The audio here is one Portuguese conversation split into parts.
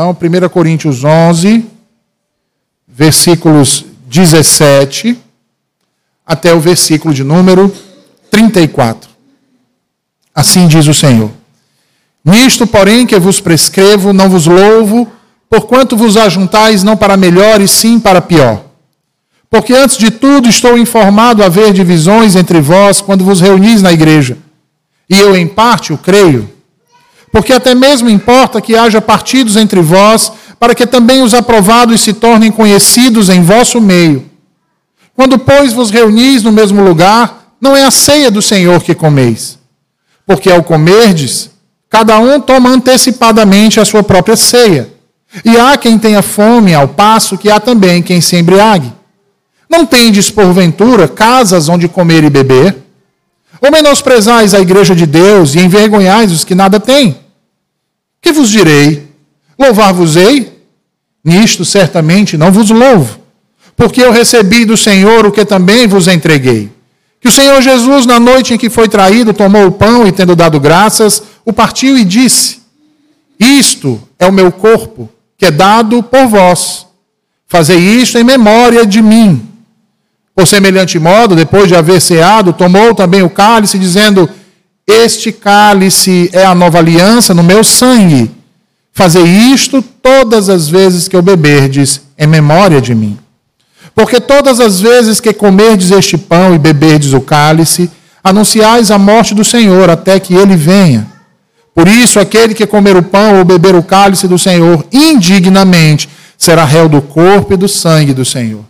Então, 1 Coríntios 11, versículos 17 até o versículo de número 34. Assim diz o Senhor. Nisto, porém, que vos prescrevo, não vos louvo, porquanto vos ajuntais não para melhor e sim para pior. Porque antes de tudo estou informado a haver divisões entre vós quando vos reunis na igreja. E eu, em parte, o creio. Porque até mesmo importa que haja partidos entre vós, para que também os aprovados se tornem conhecidos em vosso meio. Quando, pois, vos reunis no mesmo lugar, não é a ceia do Senhor que comeis. Porque ao comerdes, cada um toma antecipadamente a sua própria ceia. E há quem tenha fome, ao passo que há também quem se embriague. Não tendes, porventura, casas onde comer e beber? Ou menosprezais a igreja de Deus e envergonhais os que nada têm? Que vos direi? Louvar-vos-ei? Nisto certamente não vos louvo, porque eu recebi do Senhor o que também vos entreguei. Que o Senhor Jesus, na noite em que foi traído, tomou o pão e, tendo dado graças, o partiu e disse: Isto é o meu corpo, que é dado por vós. Fazei isto em memória de mim. Por semelhante modo, depois de haver ceado, tomou também o cálice, dizendo: Este cálice é a nova aliança no meu sangue. Fazei isto todas as vezes que eu beberdes, em memória de mim. Porque todas as vezes que comerdes este pão e beberdes o cálice, anunciais a morte do Senhor até que ele venha. Por isso, aquele que comer o pão ou beber o cálice do Senhor indignamente será réu do corpo e do sangue do Senhor.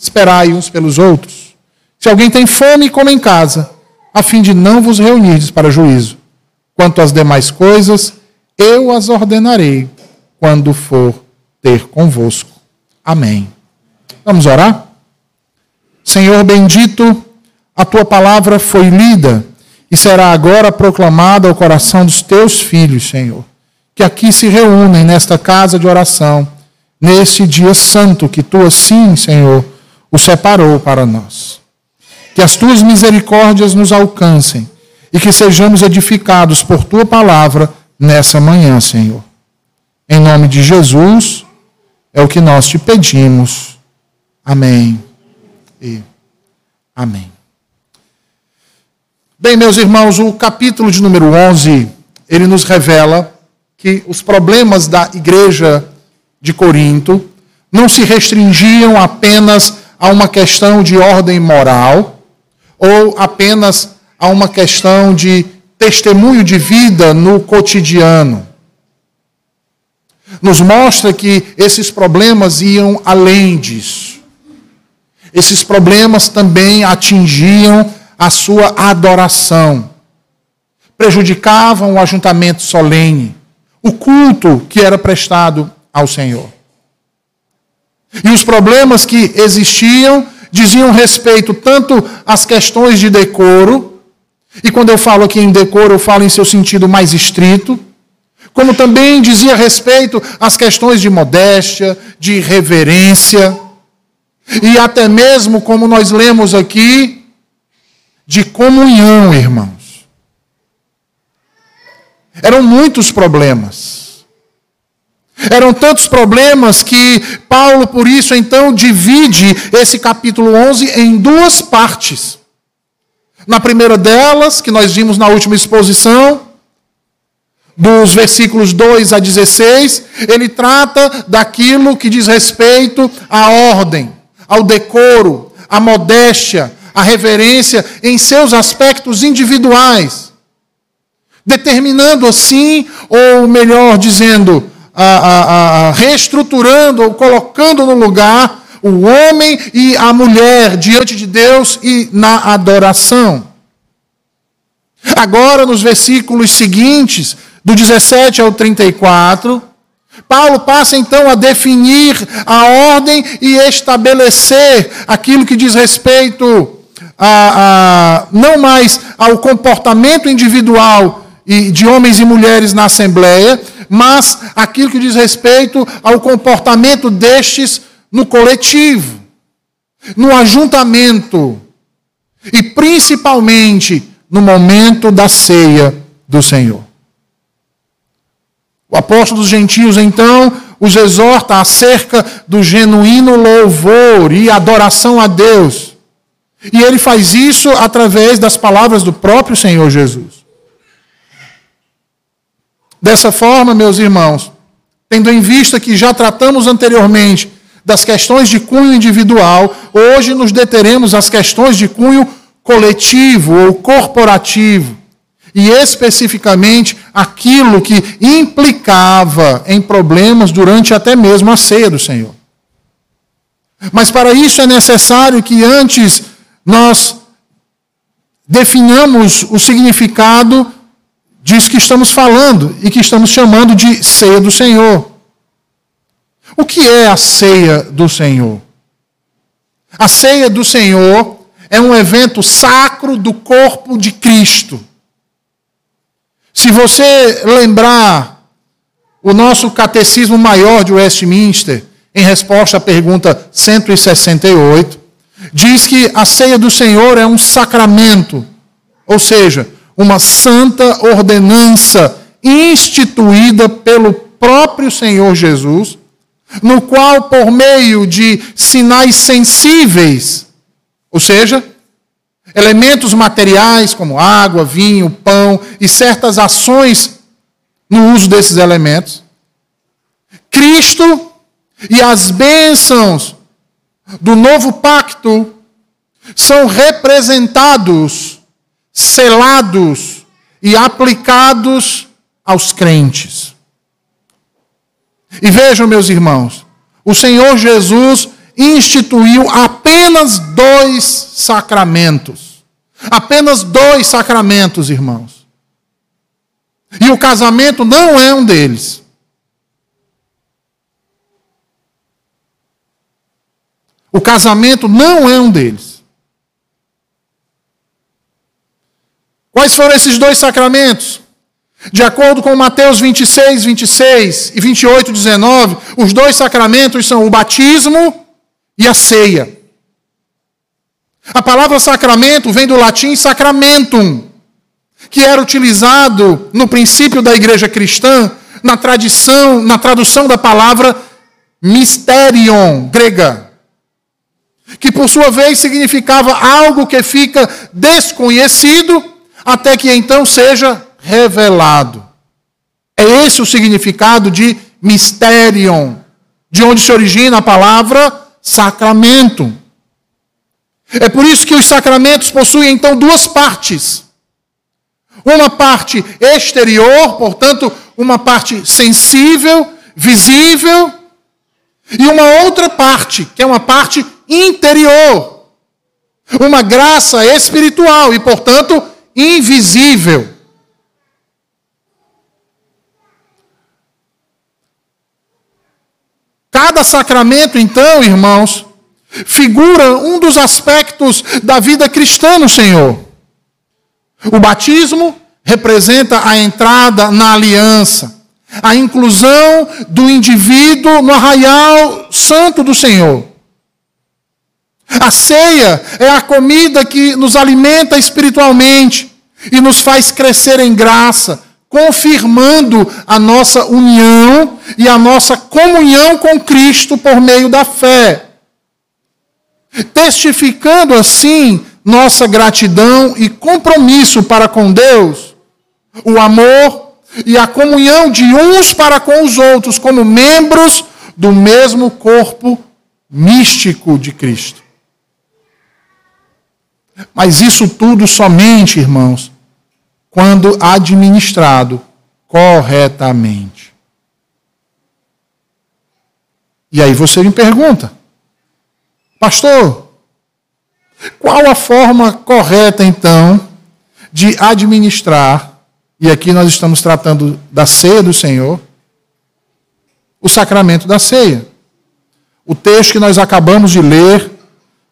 esperai uns pelos outros. Se alguém tem fome, come em casa, a fim de não vos reunirdes para juízo. Quanto às demais coisas, eu as ordenarei quando for ter convosco. Amém. Vamos orar? Senhor bendito, a tua palavra foi lida e será agora proclamada ao coração dos teus filhos, Senhor, que aqui se reúnem nesta casa de oração, nesse dia santo que tu assim, Senhor, o separou para nós. Que as tuas misericórdias nos alcancem e que sejamos edificados por tua palavra nessa manhã, Senhor. Em nome de Jesus, é o que nós te pedimos. Amém. E amém. Bem, meus irmãos, o capítulo de número 11, ele nos revela que os problemas da igreja de Corinto não se restringiam apenas a uma questão de ordem moral ou apenas a uma questão de testemunho de vida no cotidiano. Nos mostra que esses problemas iam além disso. Esses problemas também atingiam a sua adoração, prejudicavam o ajuntamento solene, o culto que era prestado ao Senhor. E os problemas que existiam diziam respeito tanto às questões de decoro, e quando eu falo aqui em decoro, eu falo em seu sentido mais estrito, como também dizia respeito às questões de modéstia, de reverência, e até mesmo, como nós lemos aqui, de comunhão, irmãos. Eram muitos problemas. Eram tantos problemas que Paulo, por isso, então, divide esse capítulo 11 em duas partes. Na primeira delas, que nós vimos na última exposição, dos versículos 2 a 16, ele trata daquilo que diz respeito à ordem, ao decoro, à modéstia, à reverência em seus aspectos individuais, determinando assim, ou melhor dizendo, a, a, a, reestruturando ou colocando no lugar o homem e a mulher diante de Deus e na adoração. Agora, nos versículos seguintes, do 17 ao 34, Paulo passa então a definir a ordem e estabelecer aquilo que diz respeito a, a, não mais ao comportamento individual e de homens e mulheres na Assembleia, mas aquilo que diz respeito ao comportamento destes no coletivo, no ajuntamento e principalmente no momento da ceia do Senhor. O apóstolo dos gentios, então, os exorta acerca do genuíno louvor e adoração a Deus. E ele faz isso através das palavras do próprio Senhor Jesus. Dessa forma, meus irmãos, tendo em vista que já tratamos anteriormente das questões de cunho individual, hoje nos deteremos às questões de cunho coletivo ou corporativo e especificamente aquilo que implicava em problemas durante até mesmo a ceia do Senhor. Mas para isso é necessário que antes nós definamos o significado disso que estamos falando e que estamos chamando de ceia do Senhor. O que é a ceia do Senhor? A ceia do Senhor é um evento sacro do corpo de Cristo se você lembrar o nosso catecismo maior de Westminster, em resposta à pergunta 168, diz que a ceia do Senhor é um sacramento, ou seja, uma santa ordenança instituída pelo próprio Senhor Jesus, no qual, por meio de sinais sensíveis, ou seja, Elementos materiais como água, vinho, pão e certas ações no uso desses elementos. Cristo e as bênçãos do novo pacto são representados, selados e aplicados aos crentes. E vejam, meus irmãos, o Senhor Jesus instituiu apenas dois sacramentos. Apenas dois sacramentos, irmãos. E o casamento não é um deles. O casamento não é um deles. Quais foram esses dois sacramentos? De acordo com Mateus 26, 26 e 28, 19, os dois sacramentos são o batismo e a ceia. A palavra sacramento vem do latim sacramentum, que era utilizado no princípio da igreja cristã na tradição, na tradução da palavra mysterion grega, que por sua vez significava algo que fica desconhecido até que então seja revelado. É esse o significado de mysterion, de onde se origina a palavra sacramento. É por isso que os sacramentos possuem então duas partes. Uma parte exterior, portanto, uma parte sensível, visível, e uma outra parte, que é uma parte interior. Uma graça espiritual e, portanto, invisível. Cada sacramento, então, irmãos, figura um dos aspectos da vida cristã no Senhor. O batismo representa a entrada na aliança, a inclusão do indivíduo no arraial santo do Senhor. A ceia é a comida que nos alimenta espiritualmente e nos faz crescer em graça, confirmando a nossa união e a nossa comunhão com Cristo por meio da fé. Testificando assim nossa gratidão e compromisso para com Deus, o amor e a comunhão de uns para com os outros, como membros do mesmo corpo místico de Cristo. Mas isso tudo somente, irmãos, quando administrado corretamente. E aí você me pergunta, pastor, qual a forma correta então de administrar, e aqui nós estamos tratando da ceia do Senhor, o sacramento da ceia. O texto que nós acabamos de ler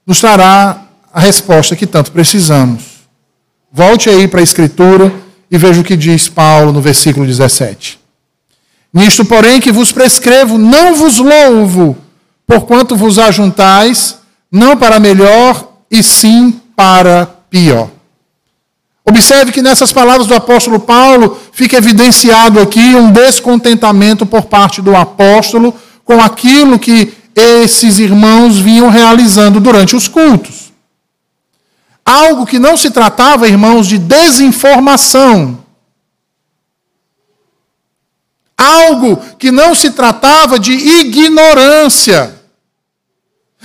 nos trará a resposta que tanto precisamos. Volte aí para a Escritura e veja o que diz Paulo no versículo 17. Nisto, porém, que vos prescrevo, não vos louvo, porquanto vos ajuntais, não para melhor, e sim para pior. Observe que nessas palavras do apóstolo Paulo fica evidenciado aqui um descontentamento por parte do apóstolo com aquilo que esses irmãos vinham realizando durante os cultos. Algo que não se tratava, irmãos, de desinformação. Algo que não se tratava de ignorância,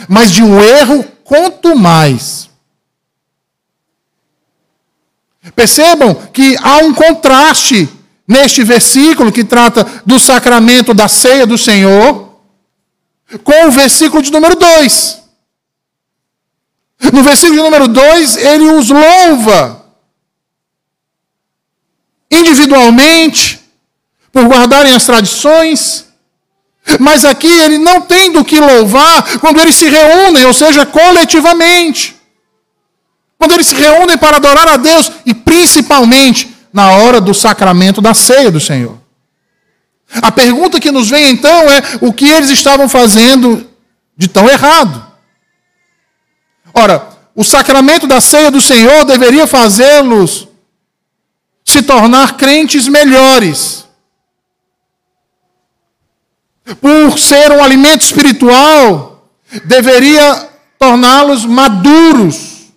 mas de um erro quanto mais. Percebam que há um contraste neste versículo que trata do sacramento da ceia do Senhor com o versículo de número 2. No versículo número 2, ele os louva individualmente por guardarem as tradições, mas aqui ele não tem do que louvar quando eles se reúnem, ou seja, coletivamente. Quando eles se reúnem para adorar a Deus e principalmente na hora do sacramento da ceia do Senhor. A pergunta que nos vem então é o que eles estavam fazendo de tão errado. Ora, o sacramento da ceia do Senhor deveria fazê-los se tornar crentes melhores. Por ser um alimento espiritual, deveria torná-los maduros.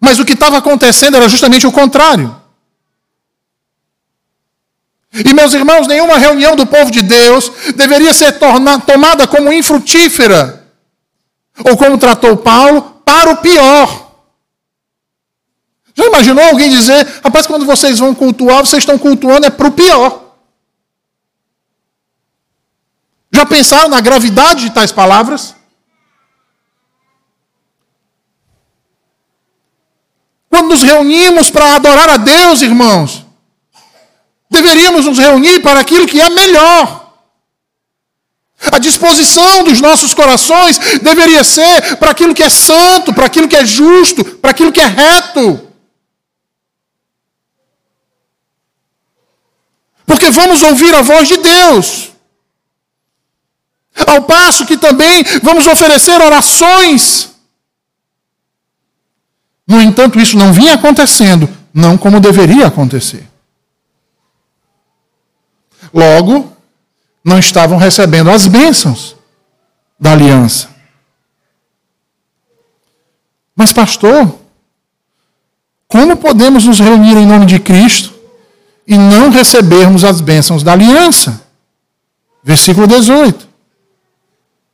Mas o que estava acontecendo era justamente o contrário. E, meus irmãos, nenhuma reunião do povo de Deus deveria ser tomada como infrutífera, ou como tratou Paulo, para o pior. Já imaginou alguém dizer, rapaz, quando vocês vão cultuar, vocês estão cultuando é para o pior? Já pensaram na gravidade de tais palavras? Quando nos reunimos para adorar a Deus, irmãos, Deveríamos nos reunir para aquilo que é melhor. A disposição dos nossos corações deveria ser para aquilo que é santo, para aquilo que é justo, para aquilo que é reto. Porque vamos ouvir a voz de Deus. Ao passo que também vamos oferecer orações. No entanto, isso não vinha acontecendo, não como deveria acontecer. Logo, não estavam recebendo as bênçãos da aliança. Mas, pastor, como podemos nos reunir em nome de Cristo e não recebermos as bênçãos da aliança? Versículo 18.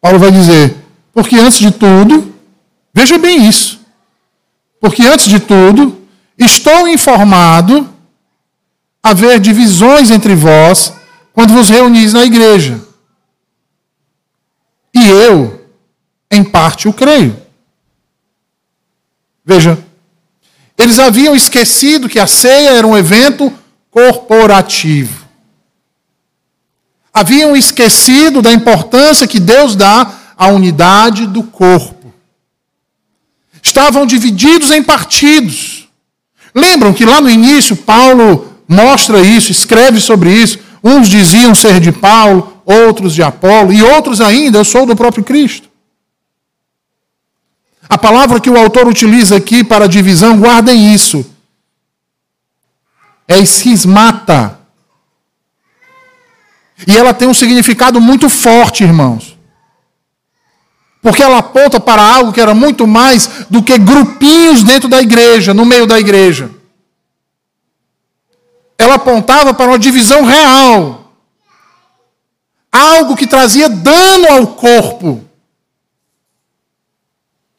Paulo vai dizer: porque antes de tudo, veja bem isso, porque antes de tudo, estou informado haver divisões entre vós quando vos reunis na igreja. E eu, em parte, o creio. Veja, eles haviam esquecido que a ceia era um evento corporativo. Haviam esquecido da importância que Deus dá à unidade do corpo. Estavam divididos em partidos. Lembram que lá no início Paulo mostra isso, escreve sobre isso. Uns diziam ser de Paulo, outros de Apolo, e outros ainda, eu sou do próprio Cristo. A palavra que o autor utiliza aqui para divisão, guardem isso. É esquismata. E ela tem um significado muito forte, irmãos. Porque ela aponta para algo que era muito mais do que grupinhos dentro da igreja, no meio da igreja ela apontava para uma divisão real. Algo que trazia dano ao corpo.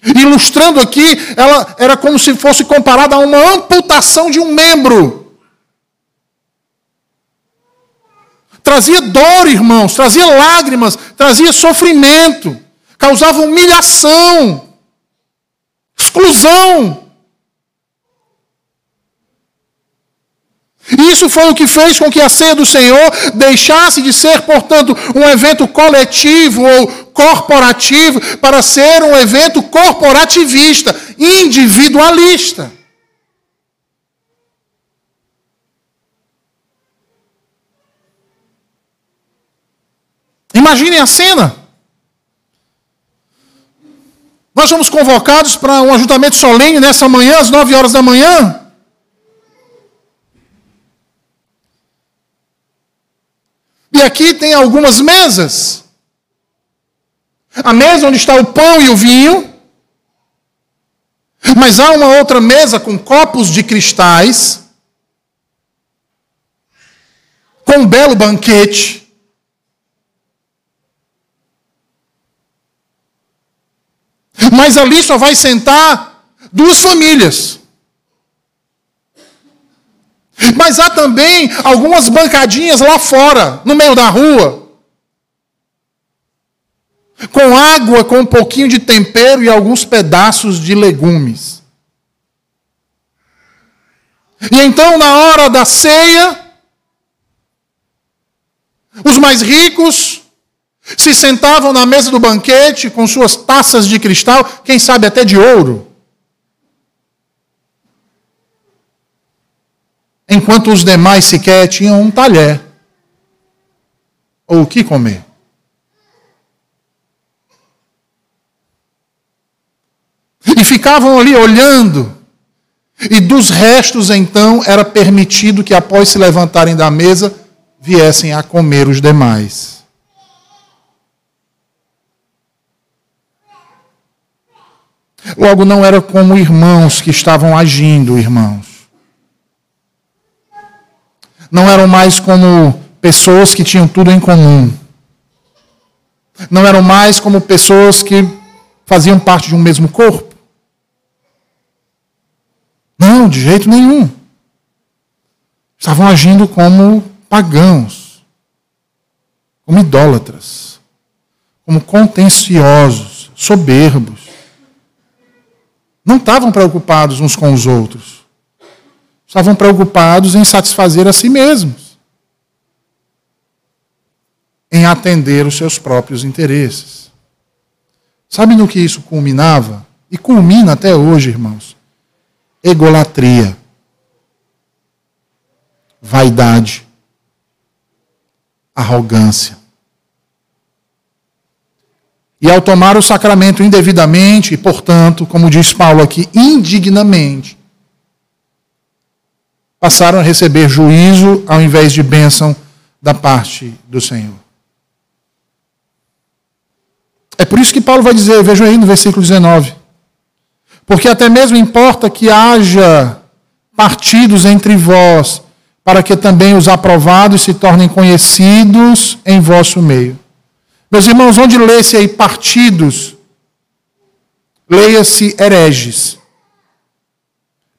Ilustrando aqui, ela era como se fosse comparada a uma amputação de um membro. Trazia dor, irmãos, trazia lágrimas, trazia sofrimento, causava humilhação, exclusão. Isso foi o que fez com que a ceia do Senhor deixasse de ser, portanto, um evento coletivo ou corporativo para ser um evento corporativista, individualista. Imaginem a cena. Nós somos convocados para um ajuntamento solene nessa manhã, às nove horas da manhã. E aqui tem algumas mesas. A mesa onde está o pão e o vinho. Mas há uma outra mesa com copos de cristais. Com um belo banquete. Mas ali só vai sentar duas famílias. Mas há também algumas bancadinhas lá fora, no meio da rua, com água, com um pouquinho de tempero e alguns pedaços de legumes. E então, na hora da ceia, os mais ricos se sentavam na mesa do banquete com suas taças de cristal, quem sabe até de ouro. Enquanto os demais sequer tinham um talher ou o que comer. E ficavam ali olhando, e dos restos então era permitido que após se levantarem da mesa viessem a comer os demais. Logo, não era como irmãos que estavam agindo, irmãos não eram mais como pessoas que tinham tudo em comum. Não eram mais como pessoas que faziam parte de um mesmo corpo. Não, de jeito nenhum. Estavam agindo como pagãos, como idólatras, como contenciosos, soberbos. Não estavam preocupados uns com os outros. Estavam preocupados em satisfazer a si mesmos, em atender os seus próprios interesses. Sabe no que isso culminava? E culmina até hoje, irmãos. Egolatria, vaidade, arrogância. E ao tomar o sacramento indevidamente, e portanto, como diz Paulo aqui, indignamente, passaram a receber juízo ao invés de bênção da parte do Senhor. É por isso que Paulo vai dizer, vejam aí no versículo 19: Porque até mesmo importa que haja partidos entre vós, para que também os aprovados se tornem conhecidos em vosso meio. Meus irmãos, onde lê-se aí partidos, leia-se hereges.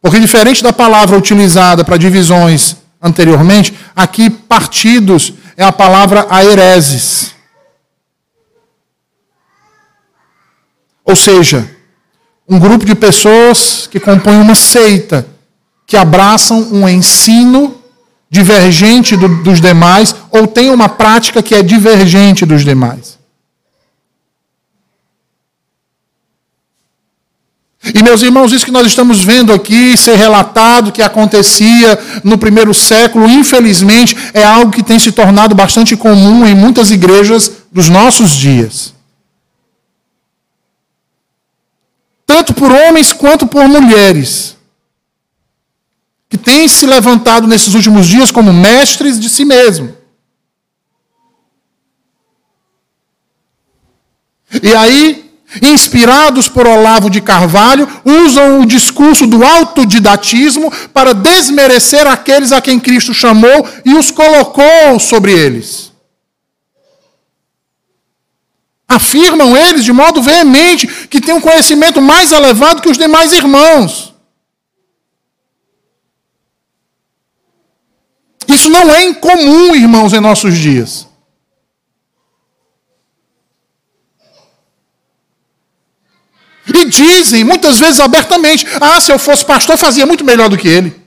Porque, diferente da palavra utilizada para divisões anteriormente, aqui partidos é a palavra aereses. Ou seja, um grupo de pessoas que compõem uma seita, que abraçam um ensino divergente do, dos demais ou têm uma prática que é divergente dos demais. E, meus irmãos, isso que nós estamos vendo aqui ser relatado que acontecia no primeiro século, infelizmente, é algo que tem se tornado bastante comum em muitas igrejas dos nossos dias. Tanto por homens quanto por mulheres, que têm se levantado nesses últimos dias como mestres de si mesmo. E aí, inspirados por Olavo de Carvalho, usam o discurso do autodidatismo para desmerecer aqueles a quem Cristo chamou e os colocou sobre eles. Afirmam eles de modo veemente que têm um conhecimento mais elevado que os demais irmãos. Isso não é incomum, irmãos, em nossos dias. E dizem, muitas vezes abertamente: ah, se eu fosse pastor, fazia muito melhor do que ele.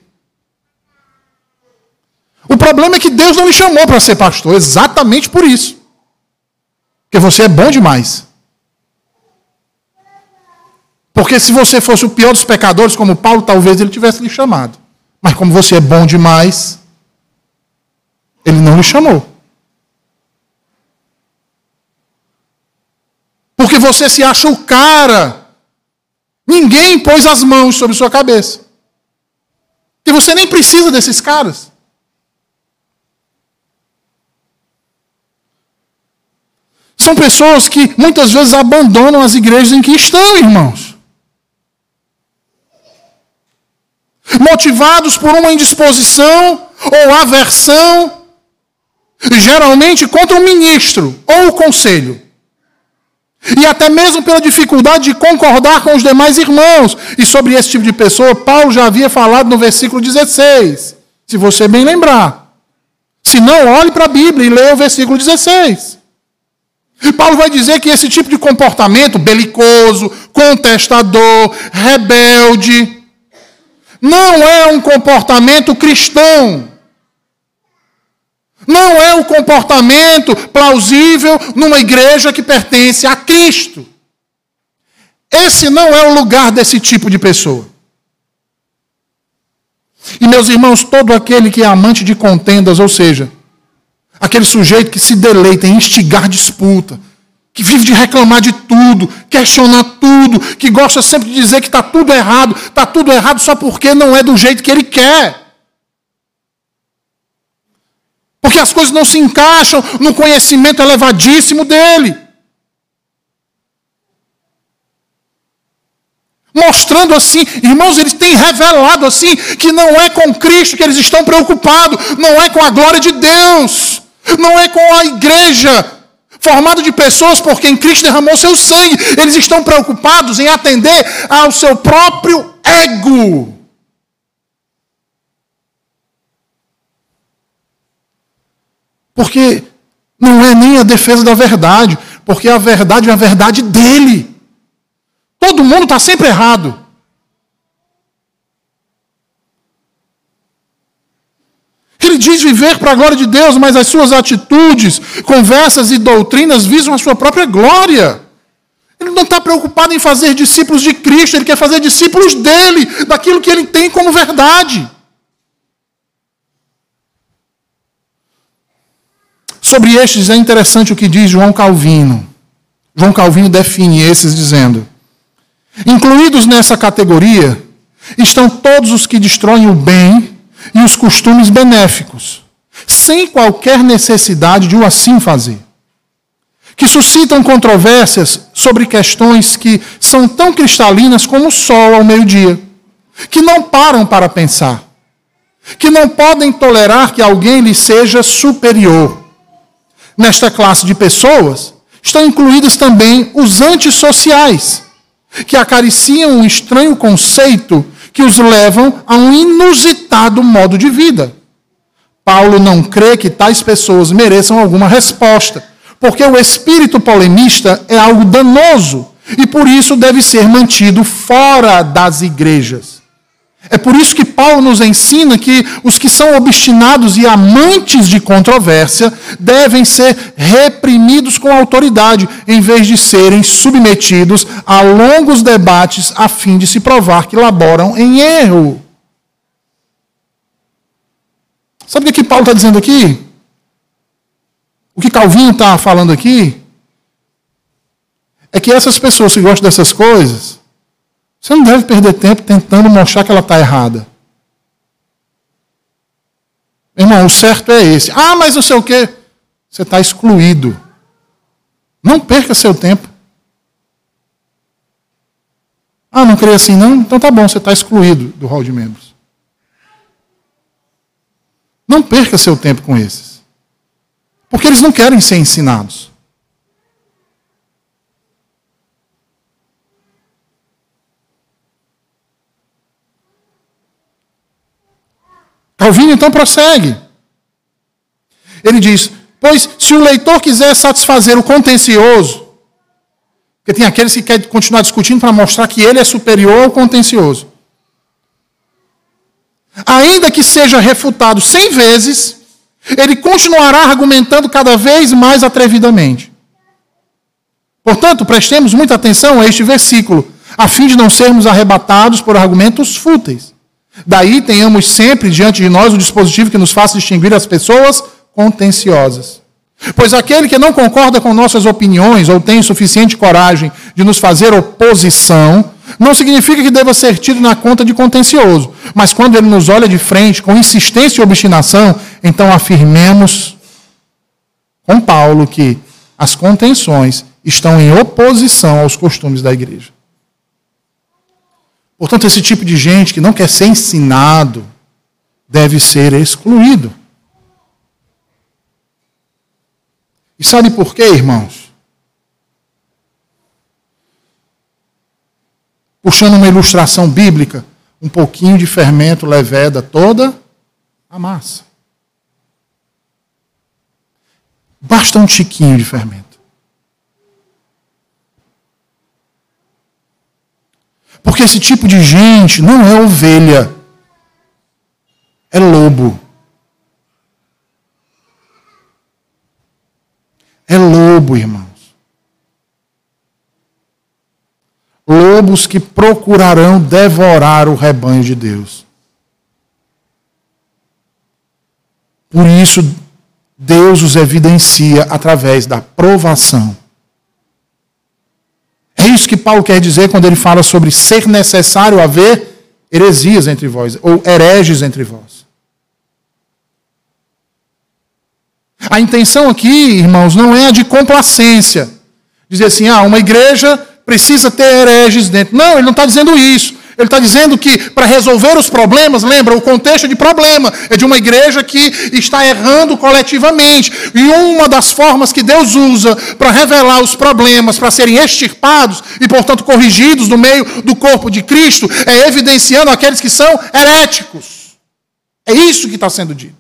problema é que Deus não me chamou para ser pastor, exatamente por isso. Porque você é bom demais. Porque se você fosse o pior dos pecadores, como Paulo, talvez ele tivesse lhe chamado. Mas como você é bom demais, ele não lhe chamou. Porque você se acha o cara. Ninguém pôs as mãos sobre sua cabeça. E você nem precisa desses caras. São pessoas que muitas vezes abandonam as igrejas em que estão, irmãos. Motivados por uma indisposição ou aversão, geralmente contra o ministro ou o conselho. E até mesmo pela dificuldade de concordar com os demais irmãos. E sobre esse tipo de pessoa, Paulo já havia falado no versículo 16. Se você bem lembrar. Se não, olhe para a Bíblia e leia o versículo 16. E Paulo vai dizer que esse tipo de comportamento belicoso, contestador, rebelde, não é um comportamento cristão. Não é o comportamento plausível numa igreja que pertence a Cristo. Esse não é o lugar desse tipo de pessoa. E meus irmãos, todo aquele que é amante de contendas, ou seja, aquele sujeito que se deleita em instigar disputa, que vive de reclamar de tudo, questionar tudo, que gosta sempre de dizer que está tudo errado, está tudo errado só porque não é do jeito que ele quer. Porque as coisas não se encaixam no conhecimento elevadíssimo dele. Mostrando assim, irmãos, eles têm revelado assim que não é com Cristo que eles estão preocupados, não é com a glória de Deus, não é com a igreja formada de pessoas por quem Cristo derramou seu sangue. Eles estão preocupados em atender ao seu próprio ego. Porque não é nem a defesa da verdade, porque a verdade é a verdade dele. Todo mundo está sempre errado. Ele diz viver para a glória de Deus, mas as suas atitudes, conversas e doutrinas visam a sua própria glória. Ele não está preocupado em fazer discípulos de Cristo, ele quer fazer discípulos dele, daquilo que ele tem como verdade. Sobre estes é interessante o que diz João Calvino. João Calvino define esses dizendo: Incluídos nessa categoria estão todos os que destroem o bem e os costumes benéficos, sem qualquer necessidade de o assim fazer. Que suscitam controvérsias sobre questões que são tão cristalinas como o sol ao meio-dia, que não param para pensar, que não podem tolerar que alguém lhe seja superior Nesta classe de pessoas estão incluídos também os antissociais, que acariciam um estranho conceito que os levam a um inusitado modo de vida. Paulo não crê que tais pessoas mereçam alguma resposta, porque o espírito polemista é algo danoso e por isso deve ser mantido fora das igrejas. É por isso que Paulo nos ensina que os que são obstinados e amantes de controvérsia devem ser reprimidos com autoridade, em vez de serem submetidos a longos debates a fim de se provar que laboram em erro. Sabe o que Paulo está dizendo aqui? O que Calvino está falando aqui? É que essas pessoas que gostam dessas coisas, você não deve perder tempo tentando mostrar que ela está errada. Irmão, o certo é esse. Ah, mas não sei o quê. Você está excluído. Não perca seu tempo. Ah, não creio assim não? Então tá bom, você está excluído do hall de membros. Não perca seu tempo com esses. Porque eles não querem ser ensinados. Calvino então prossegue. Ele diz: Pois se o leitor quiser satisfazer o contencioso, porque tem aqueles que querem continuar discutindo para mostrar que ele é superior ao contencioso. Ainda que seja refutado cem vezes, ele continuará argumentando cada vez mais atrevidamente. Portanto, prestemos muita atenção a este versículo, a fim de não sermos arrebatados por argumentos fúteis. Daí tenhamos sempre diante de nós o dispositivo que nos faça distinguir as pessoas contenciosas. Pois aquele que não concorda com nossas opiniões ou tem suficiente coragem de nos fazer oposição, não significa que deva ser tido na conta de contencioso. Mas quando ele nos olha de frente com insistência e obstinação, então afirmemos com Paulo que as contenções estão em oposição aos costumes da igreja. Portanto, esse tipo de gente que não quer ser ensinado deve ser excluído. E sabe por quê, irmãos? Puxando uma ilustração bíblica, um pouquinho de fermento leveda toda a massa. Basta um tiquinho de fermento. Porque esse tipo de gente não é ovelha, é lobo. É lobo, irmãos. Lobos que procurarão devorar o rebanho de Deus. Por isso, Deus os evidencia através da provação. É isso que Paulo quer dizer quando ele fala sobre ser necessário haver heresias entre vós, ou hereges entre vós. A intenção aqui, irmãos, não é a de complacência. Dizer assim, ah, uma igreja precisa ter hereges dentro. Não, ele não está dizendo isso. Ele está dizendo que para resolver os problemas, lembra, o contexto de problema é de uma igreja que está errando coletivamente. E uma das formas que Deus usa para revelar os problemas, para serem extirpados e, portanto, corrigidos no meio do corpo de Cristo, é evidenciando aqueles que são heréticos. É isso que está sendo dito.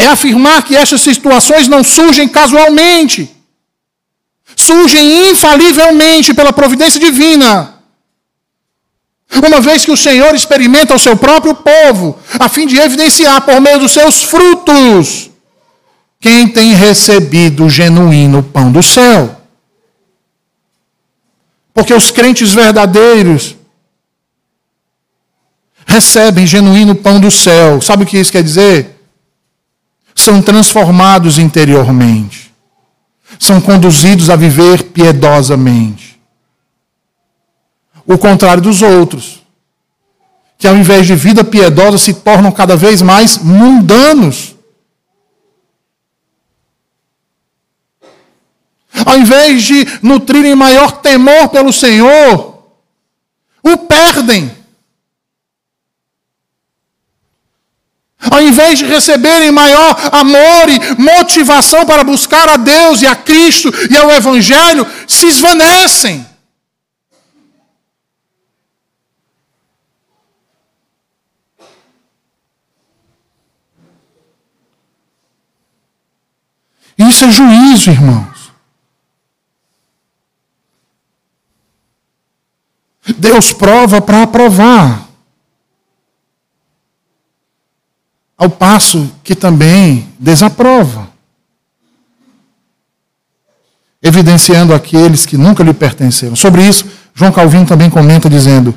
é afirmar que estas situações não surgem casualmente, surgem infalivelmente pela providência divina. Uma vez que o Senhor experimenta o seu próprio povo, a fim de evidenciar por meio dos seus frutos quem tem recebido o genuíno pão do céu. Porque os crentes verdadeiros recebem genuíno pão do céu. Sabe o que isso quer dizer? São transformados interiormente, são conduzidos a viver piedosamente. O contrário dos outros, que ao invés de vida piedosa se tornam cada vez mais mundanos. Ao invés de nutrirem maior temor pelo Senhor, o perdem. Ao invés de receberem maior amor e motivação para buscar a Deus e a Cristo e ao Evangelho, se esvanecem. Isso é juízo, irmãos. Deus prova para aprovar. Ao passo que também desaprova, evidenciando aqueles que nunca lhe pertenceram. Sobre isso, João Calvino também comenta dizendo: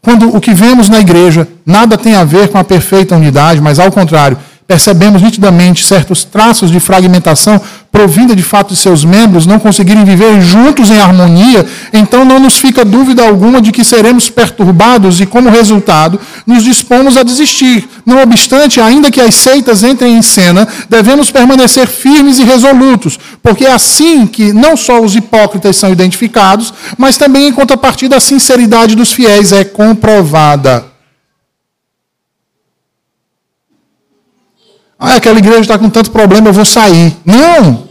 quando o que vemos na igreja nada tem a ver com a perfeita unidade, mas ao contrário, percebemos nitidamente certos traços de fragmentação provinda de fato de seus membros não conseguirem viver juntos em harmonia, então não nos fica dúvida alguma de que seremos perturbados e, como resultado, nos dispomos a desistir. Não obstante, ainda que as seitas entrem em cena, devemos permanecer firmes e resolutos, porque é assim que não só os hipócritas são identificados, mas também em contrapartida a sinceridade dos fiéis é comprovada. Ah, aquela igreja está com tanto problema, eu vou sair. Não!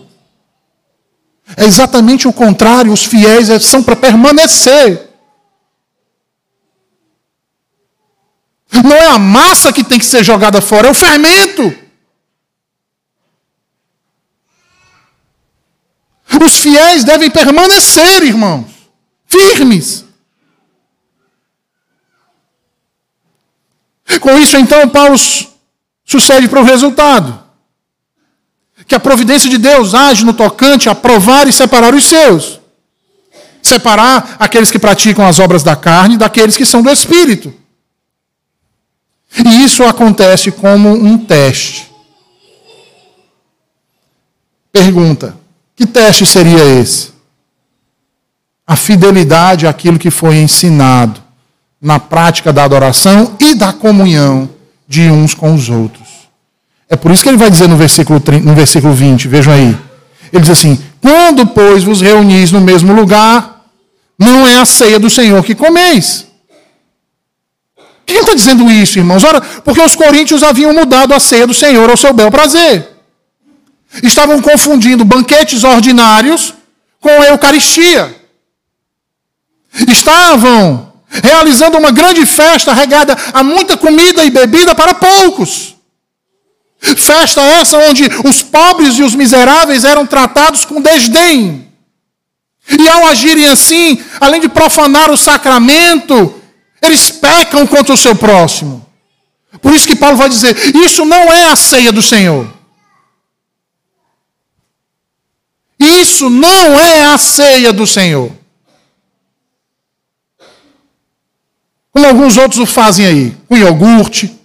É exatamente o contrário, os fiéis são para permanecer. Não é a massa que tem que ser jogada fora, é o fermento. Os fiéis devem permanecer, irmãos, firmes. Com isso, então, Paulo sucede para o resultado. Que a providência de Deus age no tocante a provar e separar os seus. Separar aqueles que praticam as obras da carne daqueles que são do Espírito. E isso acontece como um teste. Pergunta: que teste seria esse? A fidelidade àquilo que foi ensinado na prática da adoração e da comunhão de uns com os outros. É por isso que ele vai dizer no versículo, 30, no versículo 20, vejam aí. Ele diz assim: Quando, pois, vos reunis no mesmo lugar, não é a ceia do Senhor que comeis. Quem está dizendo isso, irmãos? Ora, porque os coríntios haviam mudado a ceia do Senhor ao seu bel prazer. Estavam confundindo banquetes ordinários com a Eucaristia. Estavam realizando uma grande festa regada a muita comida e bebida para poucos. Festa essa onde os pobres e os miseráveis eram tratados com desdém. E ao agirem assim, além de profanar o sacramento, eles pecam contra o seu próximo. Por isso que Paulo vai dizer: isso não é a ceia do Senhor. Isso não é a ceia do Senhor. Como alguns outros o fazem aí, com iogurte,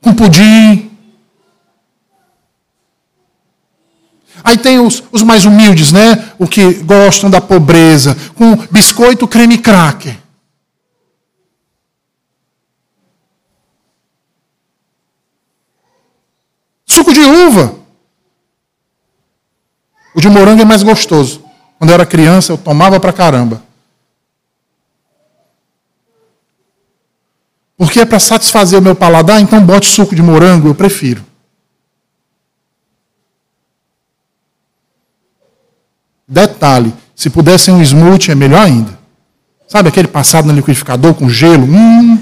com pudim. Aí tem os, os, mais humildes, né? O que gostam da pobreza, com biscoito, creme cracker. Suco de uva. O de morango é mais gostoso. Quando eu era criança, eu tomava pra caramba. Porque é para satisfazer o meu paladar, então bote suco de morango, eu prefiro. Detalhe, se pudesse um smoothie, é melhor ainda. Sabe aquele passado no liquidificador com gelo? Hum.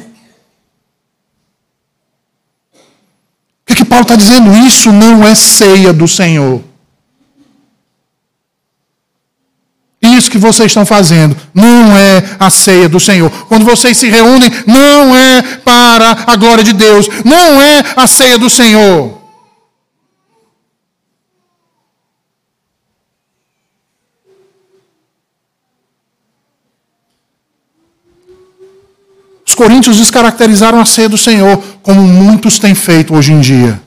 O que, que Paulo está dizendo? Isso não é ceia do Senhor. Isso que vocês estão fazendo não é a ceia do Senhor. Quando vocês se reúnem, não é para a glória de Deus, não é a ceia do Senhor. Os coríntios descaracterizaram a ceia do Senhor, como muitos têm feito hoje em dia.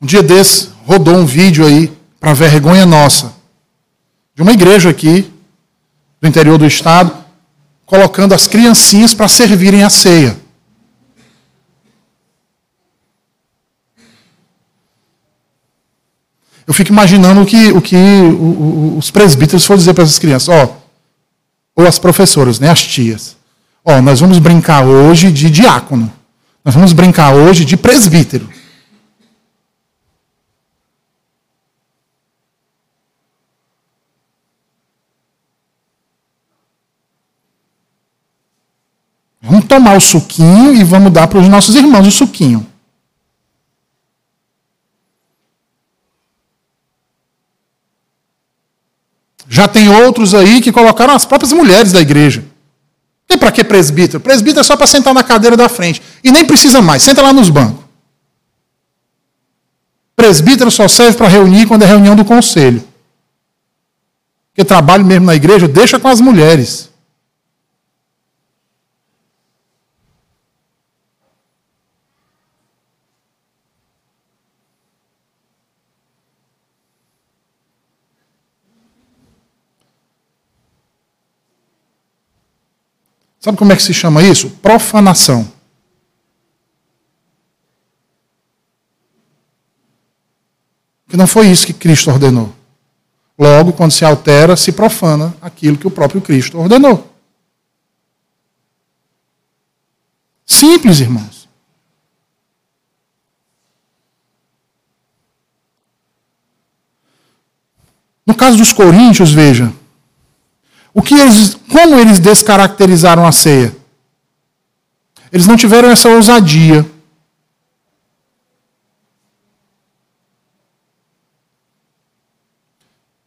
Um dia desse, rodou um vídeo aí, para vergonha nossa, de uma igreja aqui, do interior do estado, colocando as criancinhas para servirem a ceia. Eu fico imaginando o que, o que os presbíteros foram dizer para essas crianças. Ó, ou as professoras, né, as tias. Ó, nós vamos brincar hoje de diácono. Nós vamos brincar hoje de presbítero. Vamos tomar o suquinho e vamos dar para os nossos irmãos o suquinho. Já tem outros aí que colocaram as próprias mulheres da igreja. Tem para que presbítero? Presbítero é só para sentar na cadeira da frente. E nem precisa mais, senta lá nos bancos. Presbítero só serve para reunir quando é reunião do conselho. Porque trabalho mesmo na igreja, deixa com as mulheres. Sabe como é que se chama isso? Profanação. Que não foi isso que Cristo ordenou. Logo, quando se altera, se profana aquilo que o próprio Cristo ordenou. Simples, irmãos. No caso dos coríntios, veja, o que eles, como eles descaracterizaram a ceia? Eles não tiveram essa ousadia.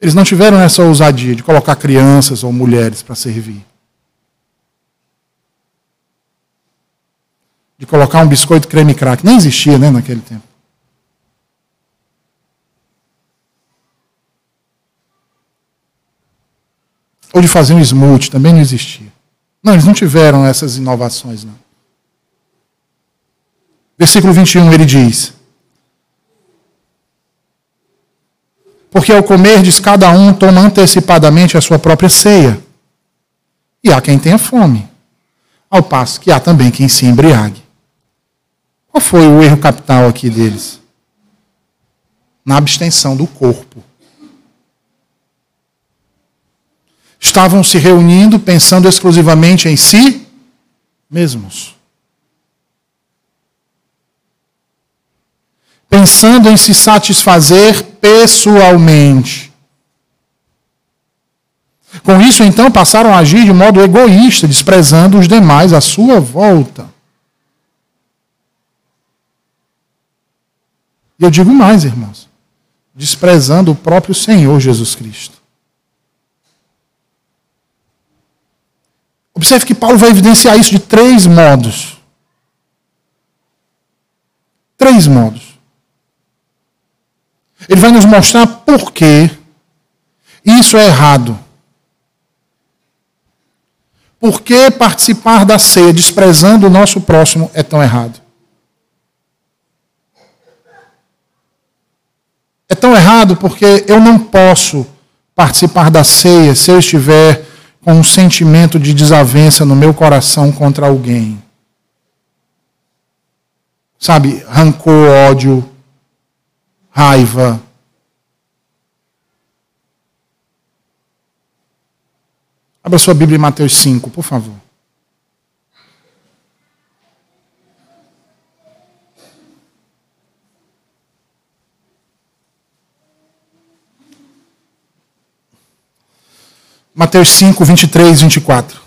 Eles não tiveram essa ousadia de colocar crianças ou mulheres para servir. De colocar um biscoito creme crack. Nem existia, né, naquele tempo. Ou de fazer um smoothie, também não existia. Não, eles não tiveram essas inovações, não. Versículo 21, ele diz: Porque ao comerdes, cada um toma antecipadamente a sua própria ceia. E há quem tenha fome, ao passo que há também quem se embriague. Qual foi o erro capital aqui deles? Na abstenção do corpo. Estavam se reunindo pensando exclusivamente em si mesmos. Pensando em se satisfazer pessoalmente. Com isso, então, passaram a agir de modo egoísta, desprezando os demais à sua volta. E eu digo mais, irmãos, desprezando o próprio Senhor Jesus Cristo. Observe que Paulo vai evidenciar isso de três modos. Três modos. Ele vai nos mostrar por que isso é errado. Por que participar da ceia desprezando o nosso próximo é tão errado? É tão errado porque eu não posso participar da ceia se eu estiver com um sentimento de desavença no meu coração contra alguém. Sabe, rancor, ódio, raiva. Abra sua Bíblia em Mateus 5, por favor. Mateus 5, 23, 24.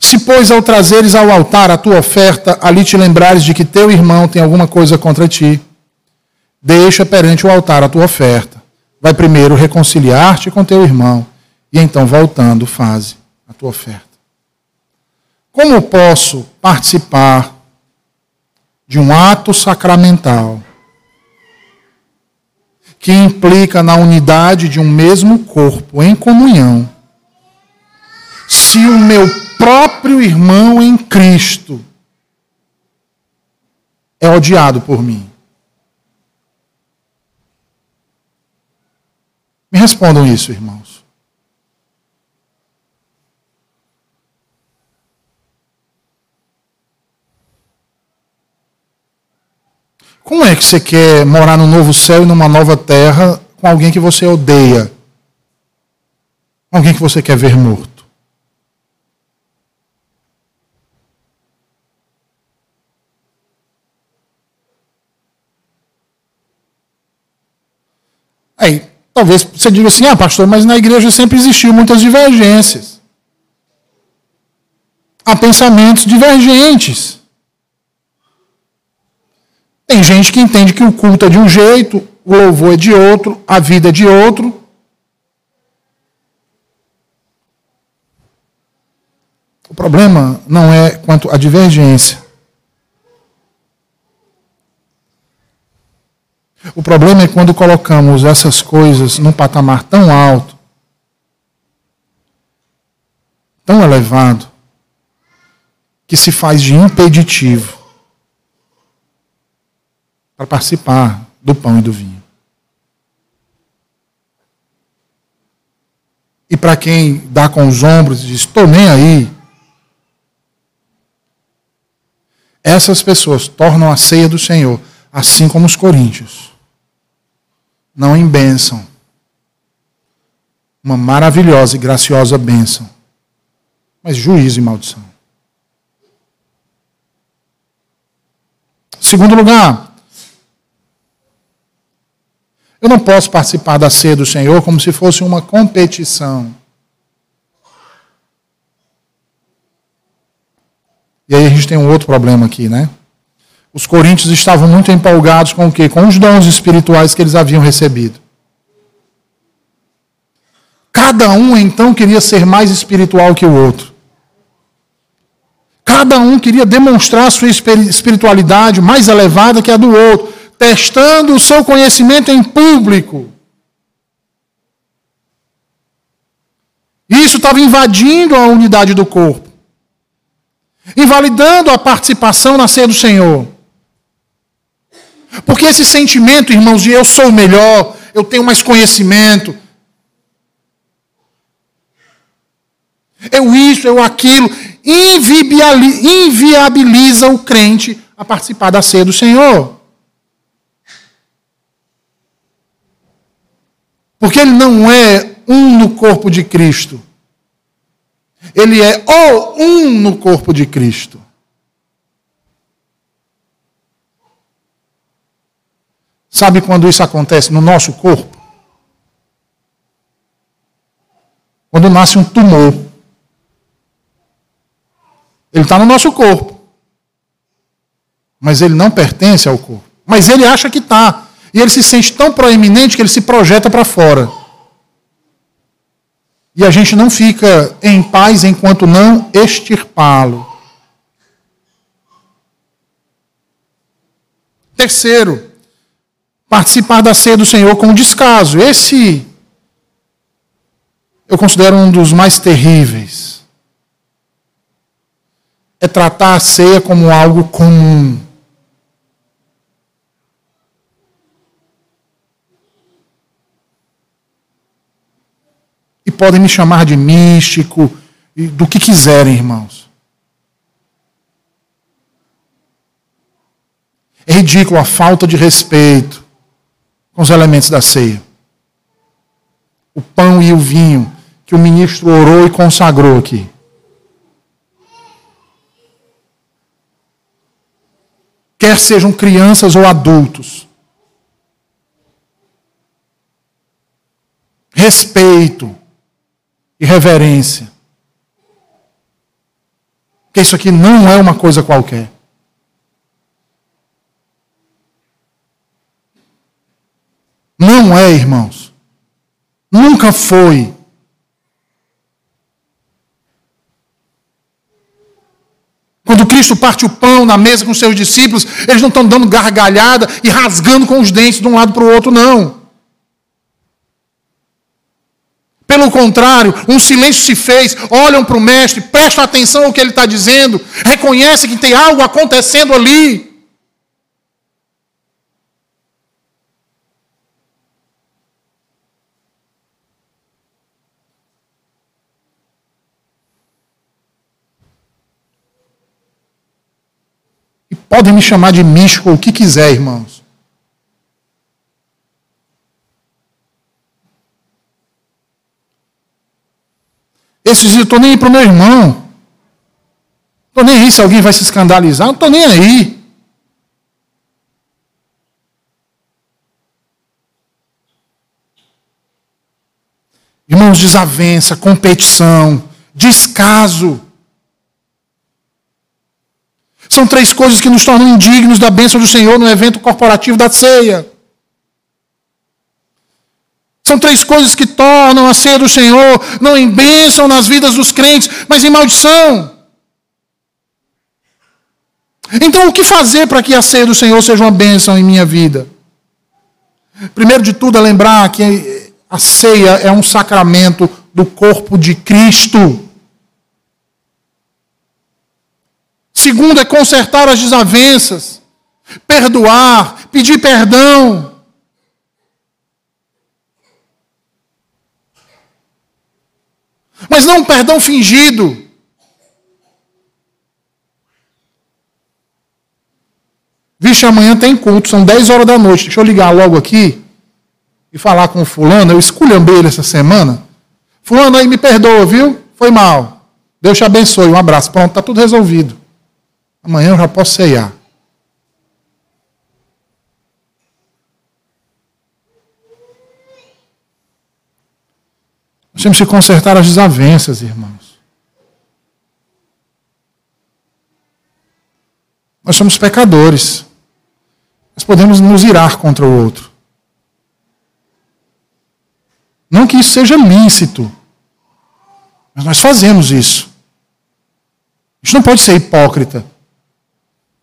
Se, pois, ao trazeres ao altar a tua oferta, ali te lembrares de que teu irmão tem alguma coisa contra ti, deixa perante o altar a tua oferta. Vai primeiro reconciliar-te com teu irmão, e então, voltando, faze a tua oferta. Como posso participar de um ato sacramental que implica na unidade de um mesmo corpo em comunhão, se o meu próprio irmão em Cristo é odiado por mim? Me respondam isso, irmãos. Como é que você quer morar no novo céu e numa nova terra com alguém que você odeia? Alguém que você quer ver morto? Aí, talvez você diga assim: ah, pastor, mas na igreja sempre existiu muitas divergências. Há pensamentos divergentes. Tem gente que entende que o culto é de um jeito, o louvor é de outro, a vida é de outro. O problema não é quanto à divergência. O problema é quando colocamos essas coisas num patamar tão alto, tão elevado, que se faz de impeditivo para participar do pão e do vinho. E para quem dá com os ombros e diz: estou nem aí, essas pessoas tornam a ceia do Senhor, assim como os coríntios, não em bênção, uma maravilhosa e graciosa bênção, mas juízo e maldição. Segundo lugar, Eu não posso participar da ceia do Senhor como se fosse uma competição. E aí a gente tem um outro problema aqui, né? Os coríntios estavam muito empolgados com o quê? Com os dons espirituais que eles haviam recebido. Cada um então queria ser mais espiritual que o outro. Cada um queria demonstrar sua espiritualidade mais elevada que a do outro, testando o seu conhecimento em público. Isso estava invadindo a unidade do corpo, invalidando a participação na ceia do Senhor. Porque esse sentimento, irmãos, de eu sou melhor, eu tenho mais conhecimento, eu isso, eu aquilo, inviabiliza o crente a participar da ceia do Senhor. Porque ele não é um no corpo de Cristo. Ele é o um no corpo de Cristo. Sabe quando isso acontece no nosso corpo? Quando nasce um tumor. Ele está no nosso corpo. Mas ele não pertence ao corpo. Mas ele acha que está. E ele se sente tão proeminente que ele se projeta para fora. E a gente não fica em paz enquanto não extirpá-lo. Terceiro, participar da ceia do Senhor com descaso. Esse eu considero um dos mais terríveis é tratar a ceia como algo comum. E podem me chamar de místico, do que quiserem, irmãos. É ridículo a falta de respeito com os elementos da ceia. O pão e o vinho que o ministro orou e consagrou aqui. quer sejam crianças ou adultos. Respeito e reverência. Porque isso aqui não é uma coisa qualquer. Não é, irmãos. Nunca foi Quando Cristo parte o pão na mesa com seus discípulos, eles não estão dando gargalhada e rasgando com os dentes de um lado para o outro, não. Pelo contrário, um silêncio se fez, olham para o mestre, prestam atenção ao que ele está dizendo, reconhecem que tem algo acontecendo ali. Podem me chamar de místico, o que quiser, irmãos. Esses dias eu estou nem aí para o meu irmão. Estou nem aí se alguém vai se escandalizar, não estou nem aí. Irmãos, desavença, competição, descaso. São três coisas que nos tornam indignos da bênção do Senhor no evento corporativo da ceia. São três coisas que tornam a ceia do Senhor não em bênção nas vidas dos crentes, mas em maldição. Então, o que fazer para que a ceia do Senhor seja uma bênção em minha vida? Primeiro de tudo, é lembrar que a ceia é um sacramento do corpo de Cristo. Segundo é consertar as desavenças, perdoar, pedir perdão. Mas não um perdão fingido. Vixe, amanhã tem culto, são 10 horas da noite. Deixa eu ligar logo aqui e falar com o fulano. Eu esculhambei ele essa semana. Fulano aí me perdoa, viu? Foi mal. Deus te abençoe. Um abraço. Pronto, está tudo resolvido. Amanhã eu já posso ceiar. Temos que consertar as desavenças, irmãos. Nós somos pecadores. Nós podemos nos irar contra o outro. Não que isso seja lícito, mas nós fazemos isso. A gente não pode ser hipócrita.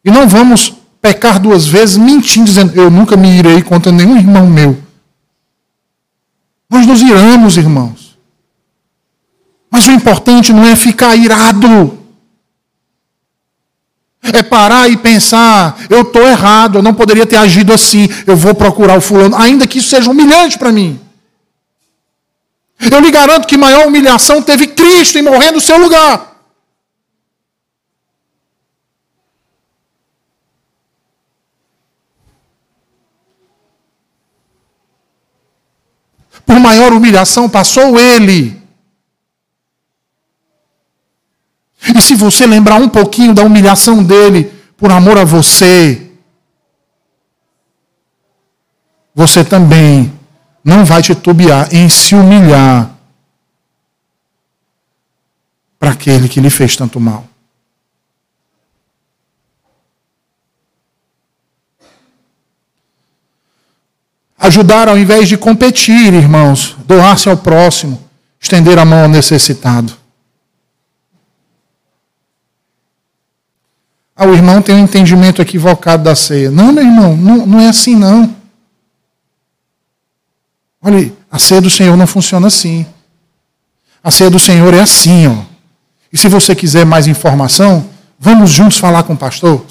E não vamos pecar duas vezes mentindo, dizendo: Eu nunca me irei contra nenhum irmão meu. Nós nos iramos, irmãos. Mas o importante não é ficar irado. É parar e pensar, eu estou errado, eu não poderia ter agido assim, eu vou procurar o fulano, ainda que isso seja humilhante para mim. Eu lhe garanto que maior humilhação teve Cristo em morrer no seu lugar. Por maior humilhação passou ele. E se você lembrar um pouquinho da humilhação dele por amor a você, você também não vai titubear em se humilhar para aquele que lhe fez tanto mal. Ajudar ao invés de competir, irmãos, doar-se ao próximo, estender a mão ao necessitado. Ah, o irmão tem um entendimento equivocado da ceia. Não, meu irmão, não, não é assim não. Olha, a ceia do Senhor não funciona assim. A ceia do Senhor é assim, ó. E se você quiser mais informação, vamos juntos falar com o pastor.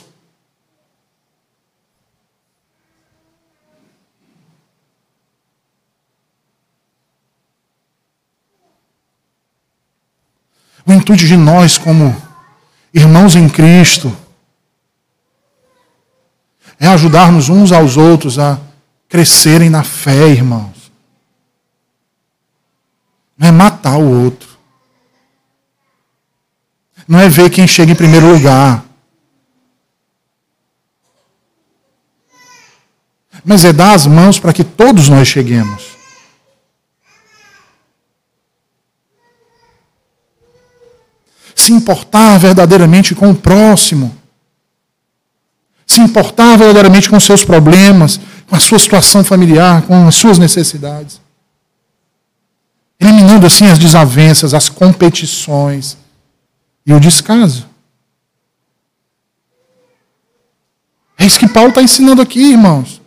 O intuito de nós, como irmãos em Cristo, é ajudarmos uns aos outros a crescerem na fé, irmãos não é matar o outro. Não é ver quem chega em primeiro lugar. Mas é dar as mãos para que todos nós cheguemos. Se importar verdadeiramente com o próximo. Se importar verdadeiramente com seus problemas, com a sua situação familiar, com as suas necessidades eliminando assim as desavenças, as competições e o descaso. É isso que Paulo está ensinando aqui, irmãos.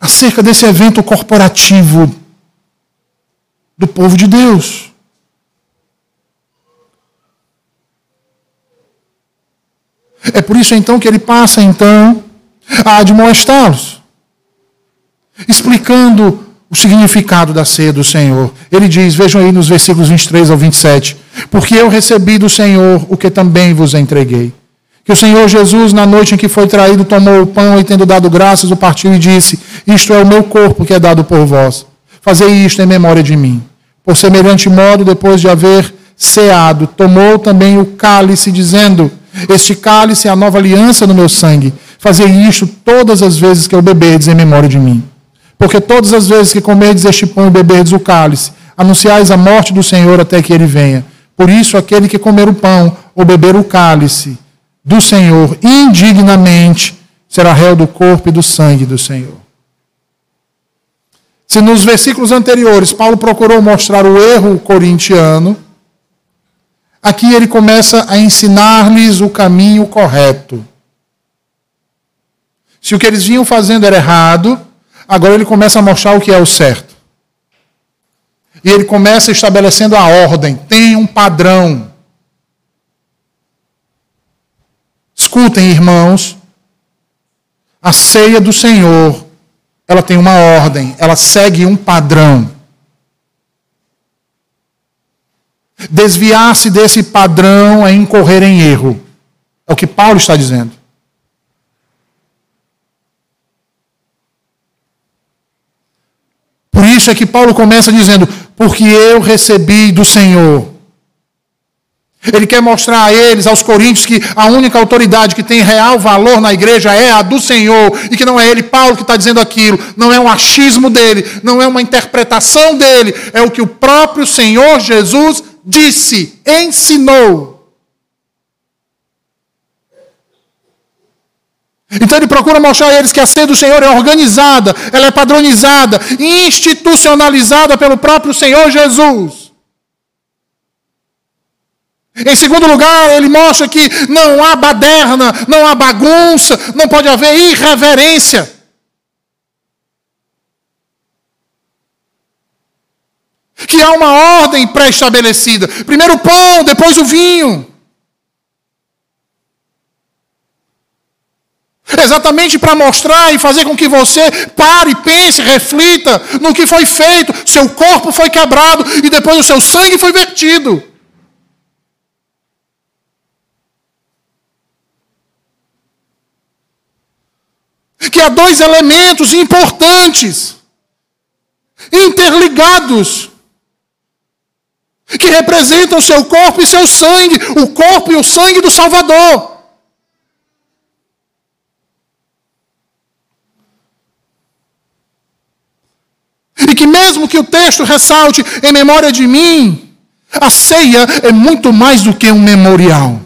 Acerca desse evento corporativo do povo de Deus. É por isso então que ele passa então a admoestá-los, explicando o significado da ceia do Senhor. Ele diz, vejam aí nos versículos 23 ao 27, porque eu recebi do Senhor o que também vos entreguei. Que o Senhor Jesus, na noite em que foi traído, tomou o pão e, tendo dado graças, o partiu e disse: Isto é o meu corpo que é dado por vós. Fazei isto em memória de mim. Por semelhante modo, depois de haver ceado, tomou também o cálice, dizendo: Este cálice é a nova aliança no meu sangue. Fazei isto todas as vezes que eu beberdes em memória de mim. Porque todas as vezes que comerdes este pão e beberdes o cálice, anunciais a morte do Senhor até que ele venha. Por isso, aquele que comer o pão ou beber o cálice do Senhor indignamente será réu do corpo e do sangue do Senhor. Se nos versículos anteriores Paulo procurou mostrar o erro corintiano, aqui ele começa a ensinar-lhes o caminho correto. Se o que eles vinham fazendo era errado, Agora ele começa a mostrar o que é o certo. E ele começa estabelecendo a ordem, tem um padrão. Escutem, irmãos, a ceia do Senhor, ela tem uma ordem, ela segue um padrão. Desviar-se desse padrão é incorrer em erro. É o que Paulo está dizendo. Por isso é que Paulo começa dizendo: Porque eu recebi do Senhor. Ele quer mostrar a eles, aos coríntios, que a única autoridade que tem real valor na igreja é a do Senhor, e que não é ele, Paulo, que está dizendo aquilo, não é um achismo dele, não é uma interpretação dele, é o que o próprio Senhor Jesus disse, ensinou. Então ele procura mostrar a eles que a ceia do Senhor é organizada, ela é padronizada, institucionalizada pelo próprio Senhor Jesus. Em segundo lugar, ele mostra que não há baderna, não há bagunça, não pode haver irreverência. Que há uma ordem pré-estabelecida: primeiro o pão, depois o vinho. Exatamente para mostrar e fazer com que você pare, pense, reflita no que foi feito. Seu corpo foi quebrado e depois o seu sangue foi vertido. Que há dois elementos importantes, interligados, que representam seu corpo e seu sangue, o corpo e o sangue do Salvador. E que mesmo que o texto ressalte em memória de mim, a ceia é muito mais do que um memorial.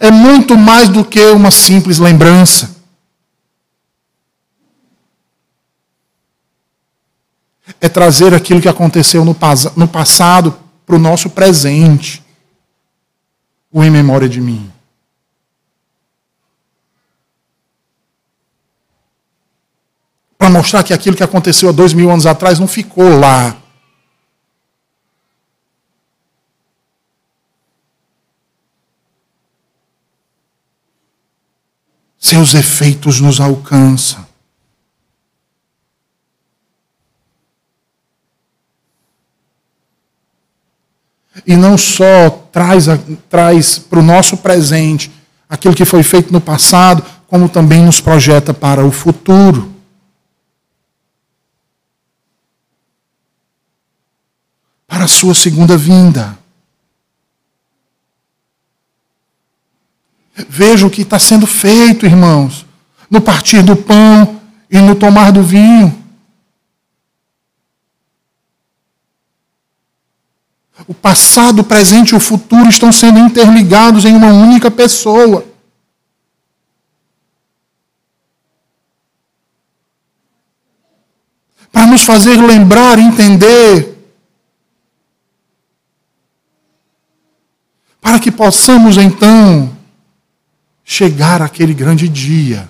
É muito mais do que uma simples lembrança. É trazer aquilo que aconteceu no, no passado para o nosso presente, o em memória de mim. para mostrar que aquilo que aconteceu há dois mil anos atrás não ficou lá. Seus efeitos nos alcançam. E não só traz, traz para o nosso presente aquilo que foi feito no passado, como também nos projeta para o futuro. para a sua segunda vinda. Veja o que está sendo feito, irmãos, no partir do pão e no tomar do vinho. O passado, o presente e o futuro estão sendo interligados em uma única pessoa. Para nos fazer lembrar entender para que possamos então chegar àquele grande dia.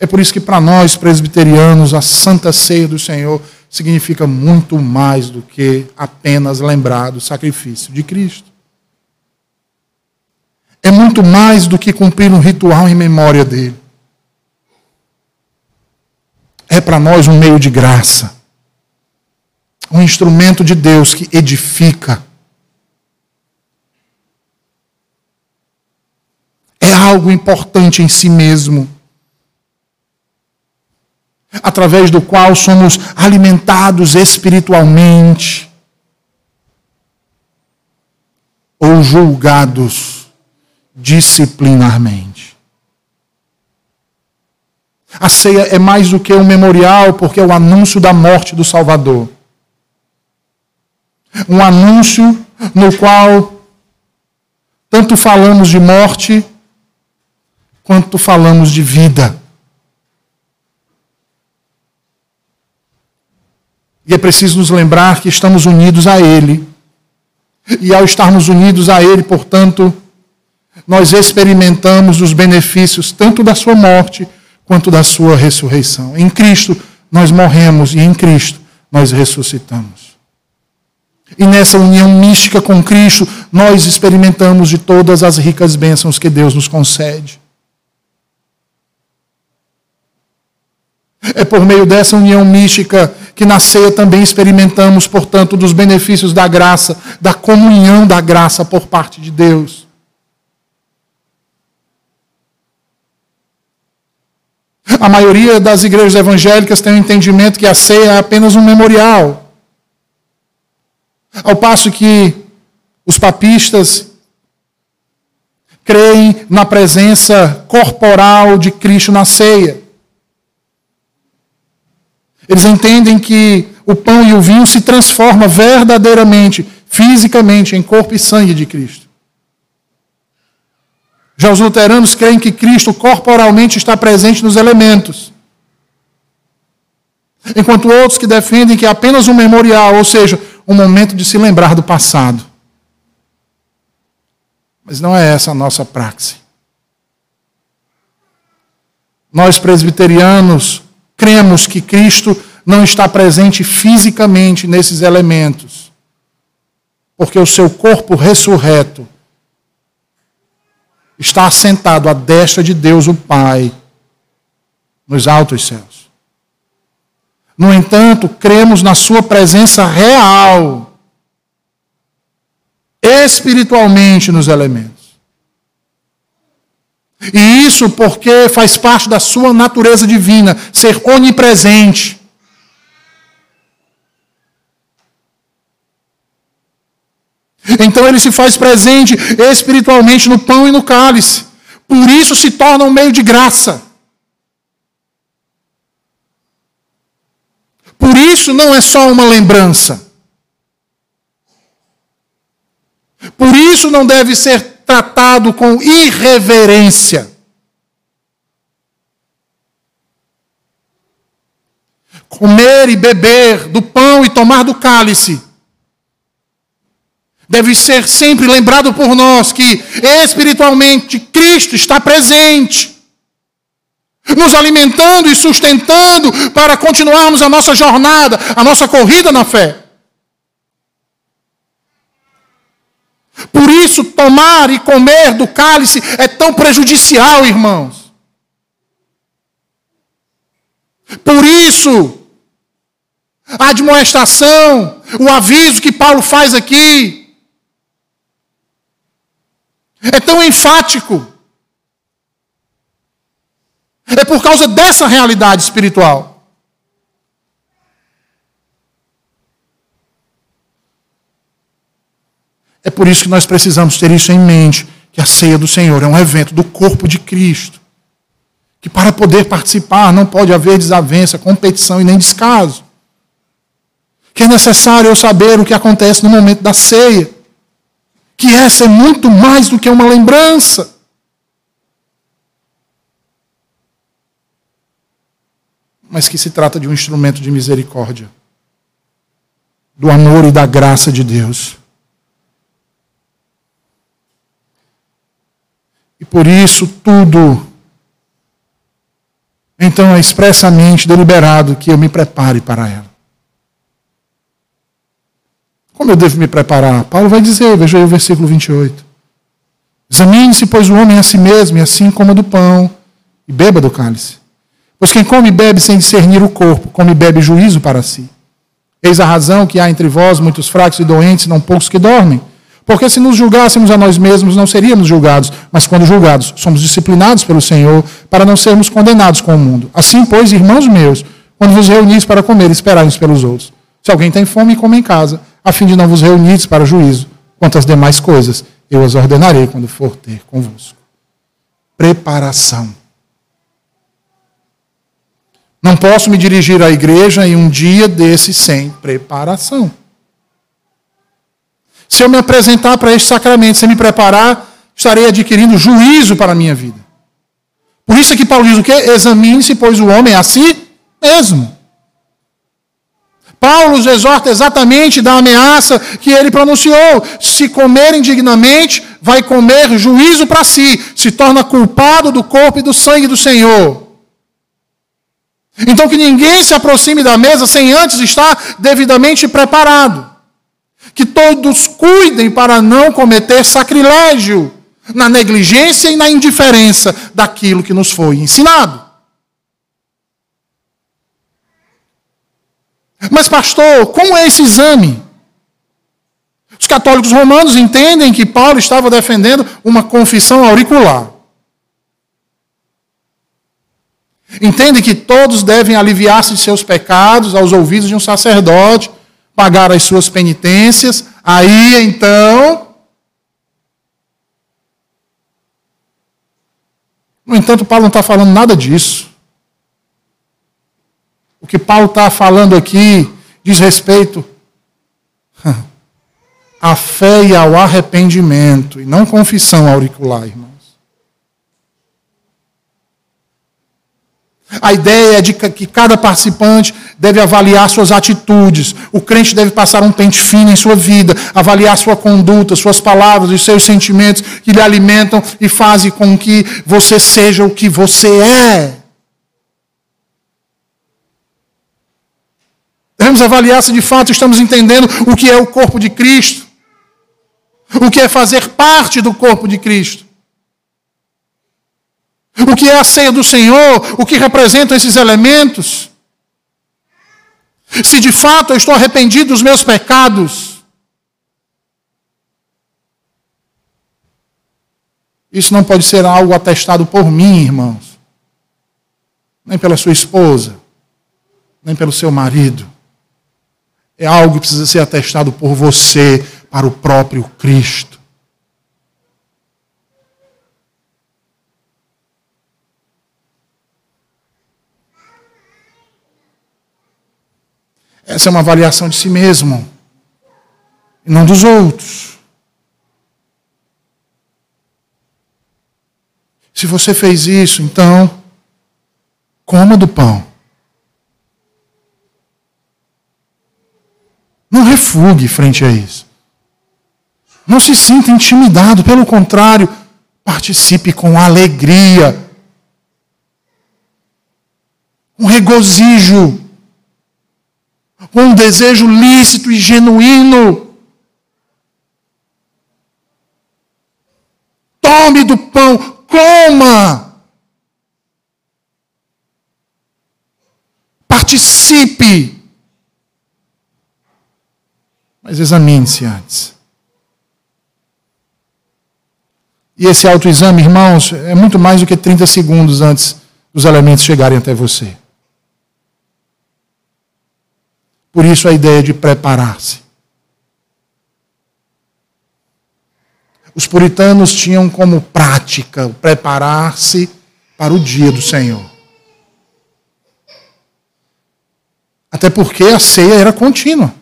É por isso que para nós presbiterianos a Santa Ceia do Senhor significa muito mais do que apenas lembrar do sacrifício de Cristo. É muito mais do que cumprir um ritual em memória dele. É para nós um meio de graça um instrumento de Deus que edifica. É algo importante em si mesmo, através do qual somos alimentados espiritualmente ou julgados disciplinarmente. A ceia é mais do que um memorial, porque é o anúncio da morte do Salvador um anúncio no qual tanto falamos de morte quanto falamos de vida. E é preciso nos lembrar que estamos unidos a Ele. E ao estarmos unidos a Ele, portanto, nós experimentamos os benefícios tanto da Sua morte quanto da Sua ressurreição. Em Cristo nós morremos e em Cristo nós ressuscitamos. E nessa união mística com Cristo, nós experimentamos de todas as ricas bênçãos que Deus nos concede. É por meio dessa união mística que na ceia também experimentamos, portanto, dos benefícios da graça, da comunhão da graça por parte de Deus. A maioria das igrejas evangélicas tem o entendimento que a ceia é apenas um memorial. Ao passo que os papistas creem na presença corporal de Cristo na ceia. Eles entendem que o pão e o vinho se transformam verdadeiramente, fisicamente, em corpo e sangue de Cristo. Já os luteranos creem que Cristo corporalmente está presente nos elementos. Enquanto outros que defendem que é apenas um memorial, ou seja, um momento de se lembrar do passado. Mas não é essa a nossa praxe. Nós presbiterianos cremos que Cristo não está presente fisicamente nesses elementos, porque o seu corpo ressurreto está assentado à destra de Deus, o Pai, nos altos céus. No entanto, cremos na Sua presença real espiritualmente nos elementos. E isso porque faz parte da sua natureza divina, ser onipresente. Então ele se faz presente espiritualmente no pão e no cálice. Por isso se torna um meio de graça. Por isso não é só uma lembrança. Por isso não deve ser tratado com irreverência. Comer e beber do pão e tomar do cálice deve ser sempre lembrado por nós que espiritualmente Cristo está presente, nos alimentando e sustentando para continuarmos a nossa jornada, a nossa corrida na fé. Por isso, tomar e comer do cálice é tão prejudicial, irmãos. Por isso, a admoestação, o aviso que Paulo faz aqui, é tão enfático. É por causa dessa realidade espiritual. É por isso que nós precisamos ter isso em mente, que a ceia do Senhor é um evento do corpo de Cristo. Que para poder participar não pode haver desavença, competição e nem descaso. Que é necessário eu saber o que acontece no momento da ceia. Que essa é muito mais do que uma lembrança. Mas que se trata de um instrumento de misericórdia, do amor e da graça de Deus E por isso tudo. Então é expressamente deliberado que eu me prepare para ela. Como eu devo me preparar? Paulo vai dizer, veja aí o versículo 28. Examine-se, pois, o homem a si mesmo, e assim coma do pão, e beba do cálice. Pois quem come e bebe sem discernir o corpo, come e bebe juízo para si. Eis a razão que há entre vós muitos fracos e doentes, não poucos que dormem. Porque se nos julgássemos a nós mesmos, não seríamos julgados, mas quando julgados, somos disciplinados pelo Senhor para não sermos condenados com o mundo. Assim, pois, irmãos meus, quando vos reunis para comer, esperai uns pelos outros. Se alguém tem fome, come em casa, a fim de não vos reunir para juízo. Quanto às demais coisas, eu as ordenarei quando for ter convosco. Preparação. Não posso me dirigir à igreja em um dia desse sem preparação. Se eu me apresentar para este sacramento sem me preparar, estarei adquirindo juízo para a minha vida. Por isso é que Paulo diz o quê? Examine-se, pois o homem a si mesmo. Paulo os exorta exatamente da ameaça que ele pronunciou. Se comer indignamente, vai comer juízo para si, se torna culpado do corpo e do sangue do Senhor. Então que ninguém se aproxime da mesa sem antes estar devidamente preparado que todos cuidem para não cometer sacrilégio na negligência e na indiferença daquilo que nos foi ensinado. Mas, pastor, como é esse exame? Os católicos romanos entendem que Paulo estava defendendo uma confissão auricular. Entende que todos devem aliviar-se de seus pecados aos ouvidos de um sacerdote, pagar as suas penitências. Aí então. No entanto, Paulo não está falando nada disso. O que Paulo está falando aqui diz respeito à fé e ao arrependimento, e não confissão auricular, irmãos. A ideia é de que cada participante deve avaliar suas atitudes. O crente deve passar um pente fino em sua vida, avaliar sua conduta, suas palavras e seus sentimentos que lhe alimentam e fazem com que você seja o que você é. Devemos avaliar se de fato estamos entendendo o que é o corpo de Cristo, o que é fazer parte do corpo de Cristo. O que é a ceia do Senhor? O que representam esses elementos? Se de fato eu estou arrependido dos meus pecados, isso não pode ser algo atestado por mim, irmãos, nem pela sua esposa, nem pelo seu marido. É algo que precisa ser atestado por você para o próprio Cristo. Essa é uma avaliação de si mesmo e não dos outros. Se você fez isso, então, coma do pão. Não refugue frente a isso. Não se sinta intimidado, pelo contrário, participe com alegria, com regozijo com um desejo lícito e genuíno. Tome do pão, coma. Participe. Mas examine-se antes. E esse autoexame, irmãos, é muito mais do que 30 segundos antes dos elementos chegarem até você. Por isso a ideia de preparar-se. Os puritanos tinham como prática preparar-se para o dia do Senhor. Até porque a ceia era contínua.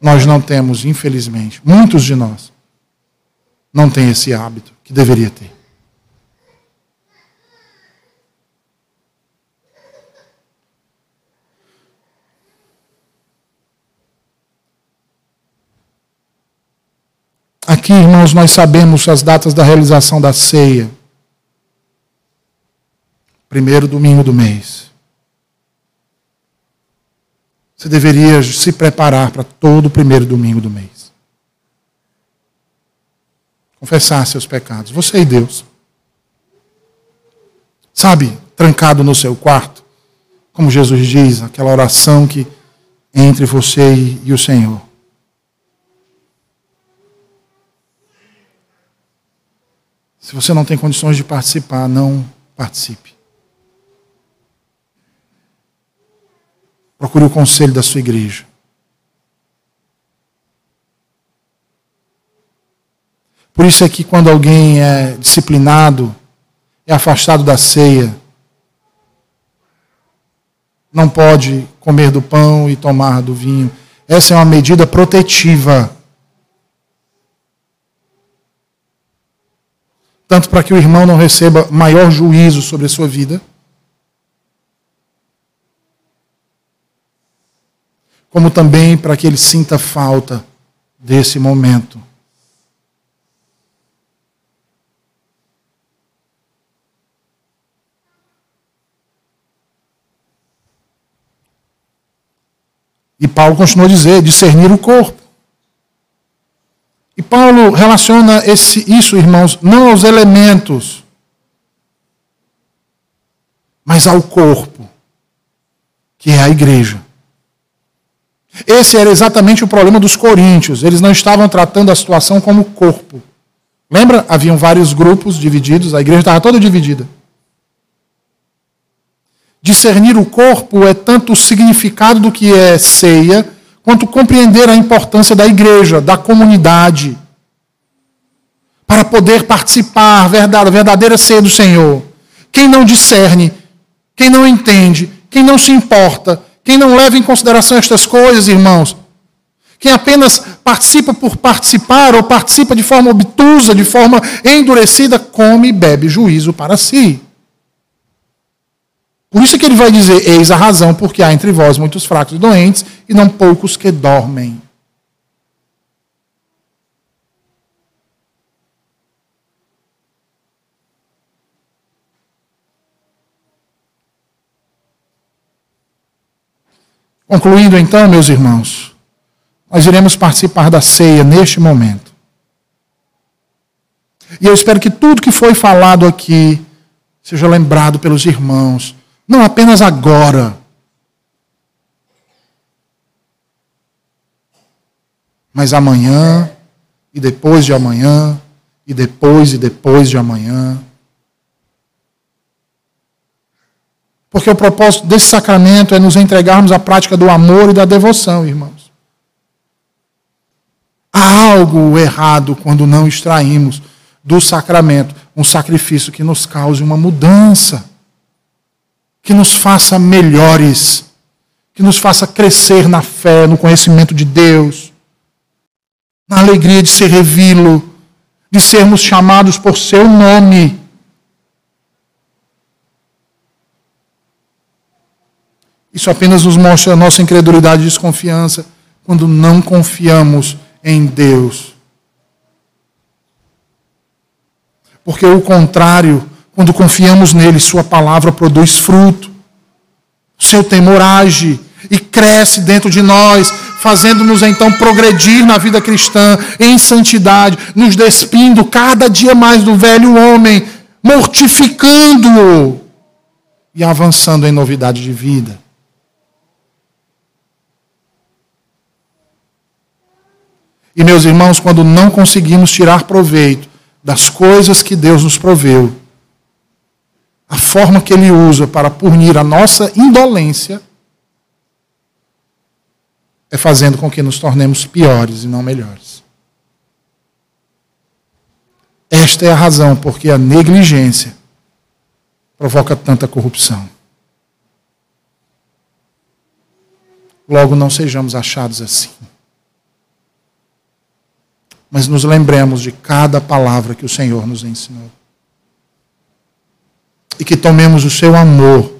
Nós não temos, infelizmente, muitos de nós não têm esse hábito que deveria ter. Aqui, irmãos, nós sabemos as datas da realização da ceia. Primeiro domingo do mês. Você deveria se preparar para todo o primeiro domingo do mês. Confessar seus pecados. Você e Deus. Sabe, trancado no seu quarto, como Jesus diz, aquela oração que entre você e o Senhor. Se você não tem condições de participar, não participe. Procure o conselho da sua igreja. Por isso é que quando alguém é disciplinado, é afastado da ceia, não pode comer do pão e tomar do vinho. Essa é uma medida protetiva. Tanto para que o irmão não receba maior juízo sobre a sua vida, como também para que ele sinta falta desse momento. E Paulo continua a dizer: discernir o corpo. E Paulo relaciona esse, isso, irmãos, não aos elementos, mas ao corpo, que é a igreja. Esse era exatamente o problema dos coríntios. Eles não estavam tratando a situação como corpo, Lembra? Haviam vários grupos divididos, a igreja estava toda dividida. Discernir o corpo é tanto o significado do que é ceia, quanto compreender a importância da igreja, da comunidade, para poder participar da verdadeira ceia do Senhor. Quem não discerne, quem não entende, quem não se importa, quem não leva em consideração estas coisas, irmãos, quem apenas participa por participar ou participa de forma obtusa, de forma endurecida, come e bebe juízo para si. Por isso que ele vai dizer: Eis a razão, porque há entre vós muitos fracos e doentes, e não poucos que dormem. Concluindo então, meus irmãos, nós iremos participar da ceia neste momento. E eu espero que tudo que foi falado aqui seja lembrado pelos irmãos, não apenas agora, mas amanhã, e depois de amanhã, e depois e depois de amanhã. Porque o propósito desse sacramento é nos entregarmos à prática do amor e da devoção, irmãos. Há algo errado quando não extraímos do sacramento um sacrifício que nos cause uma mudança, que nos faça melhores, que nos faça crescer na fé, no conhecimento de Deus, na alegria de ser revilo, de sermos chamados por seu nome Isso apenas nos mostra a nossa incredulidade e desconfiança quando não confiamos em Deus. Porque o contrário, quando confiamos nele, Sua palavra produz fruto. O seu temor age e cresce dentro de nós, fazendo-nos então progredir na vida cristã, em santidade, nos despindo cada dia mais do velho homem, mortificando-o e avançando em novidade de vida. E, meus irmãos, quando não conseguimos tirar proveito das coisas que Deus nos proveu, a forma que Ele usa para punir a nossa indolência é fazendo com que nos tornemos piores e não melhores. Esta é a razão porque a negligência provoca tanta corrupção. Logo, não sejamos achados assim mas nos lembremos de cada palavra que o Senhor nos ensinou. E que tomemos o seu amor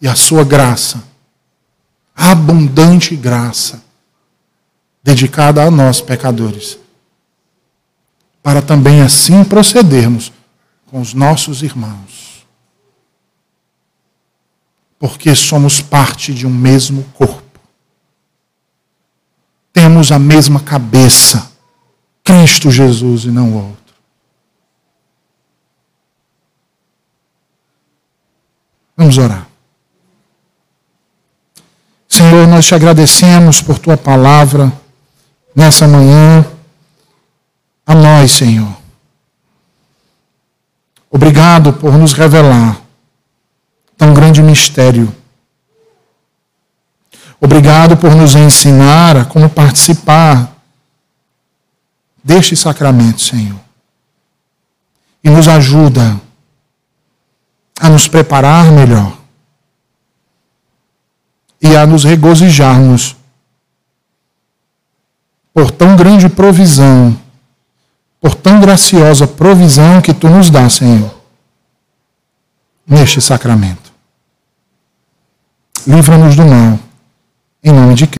e a sua graça, abundante graça, dedicada a nós, pecadores, para também assim procedermos com os nossos irmãos. Porque somos parte de um mesmo corpo. Temos a mesma cabeça Cristo Jesus e não outro. Vamos orar. Senhor, nós te agradecemos por tua palavra nessa manhã. A nós, Senhor. Obrigado por nos revelar tão grande mistério. Obrigado por nos ensinar a como participar deste sacramento, Senhor. E nos ajuda a nos preparar melhor e a nos regozijarmos por tão grande provisão, por tão graciosa provisão que tu nos dá, Senhor, neste sacramento. Livra-nos do mal, em nome de Cristo.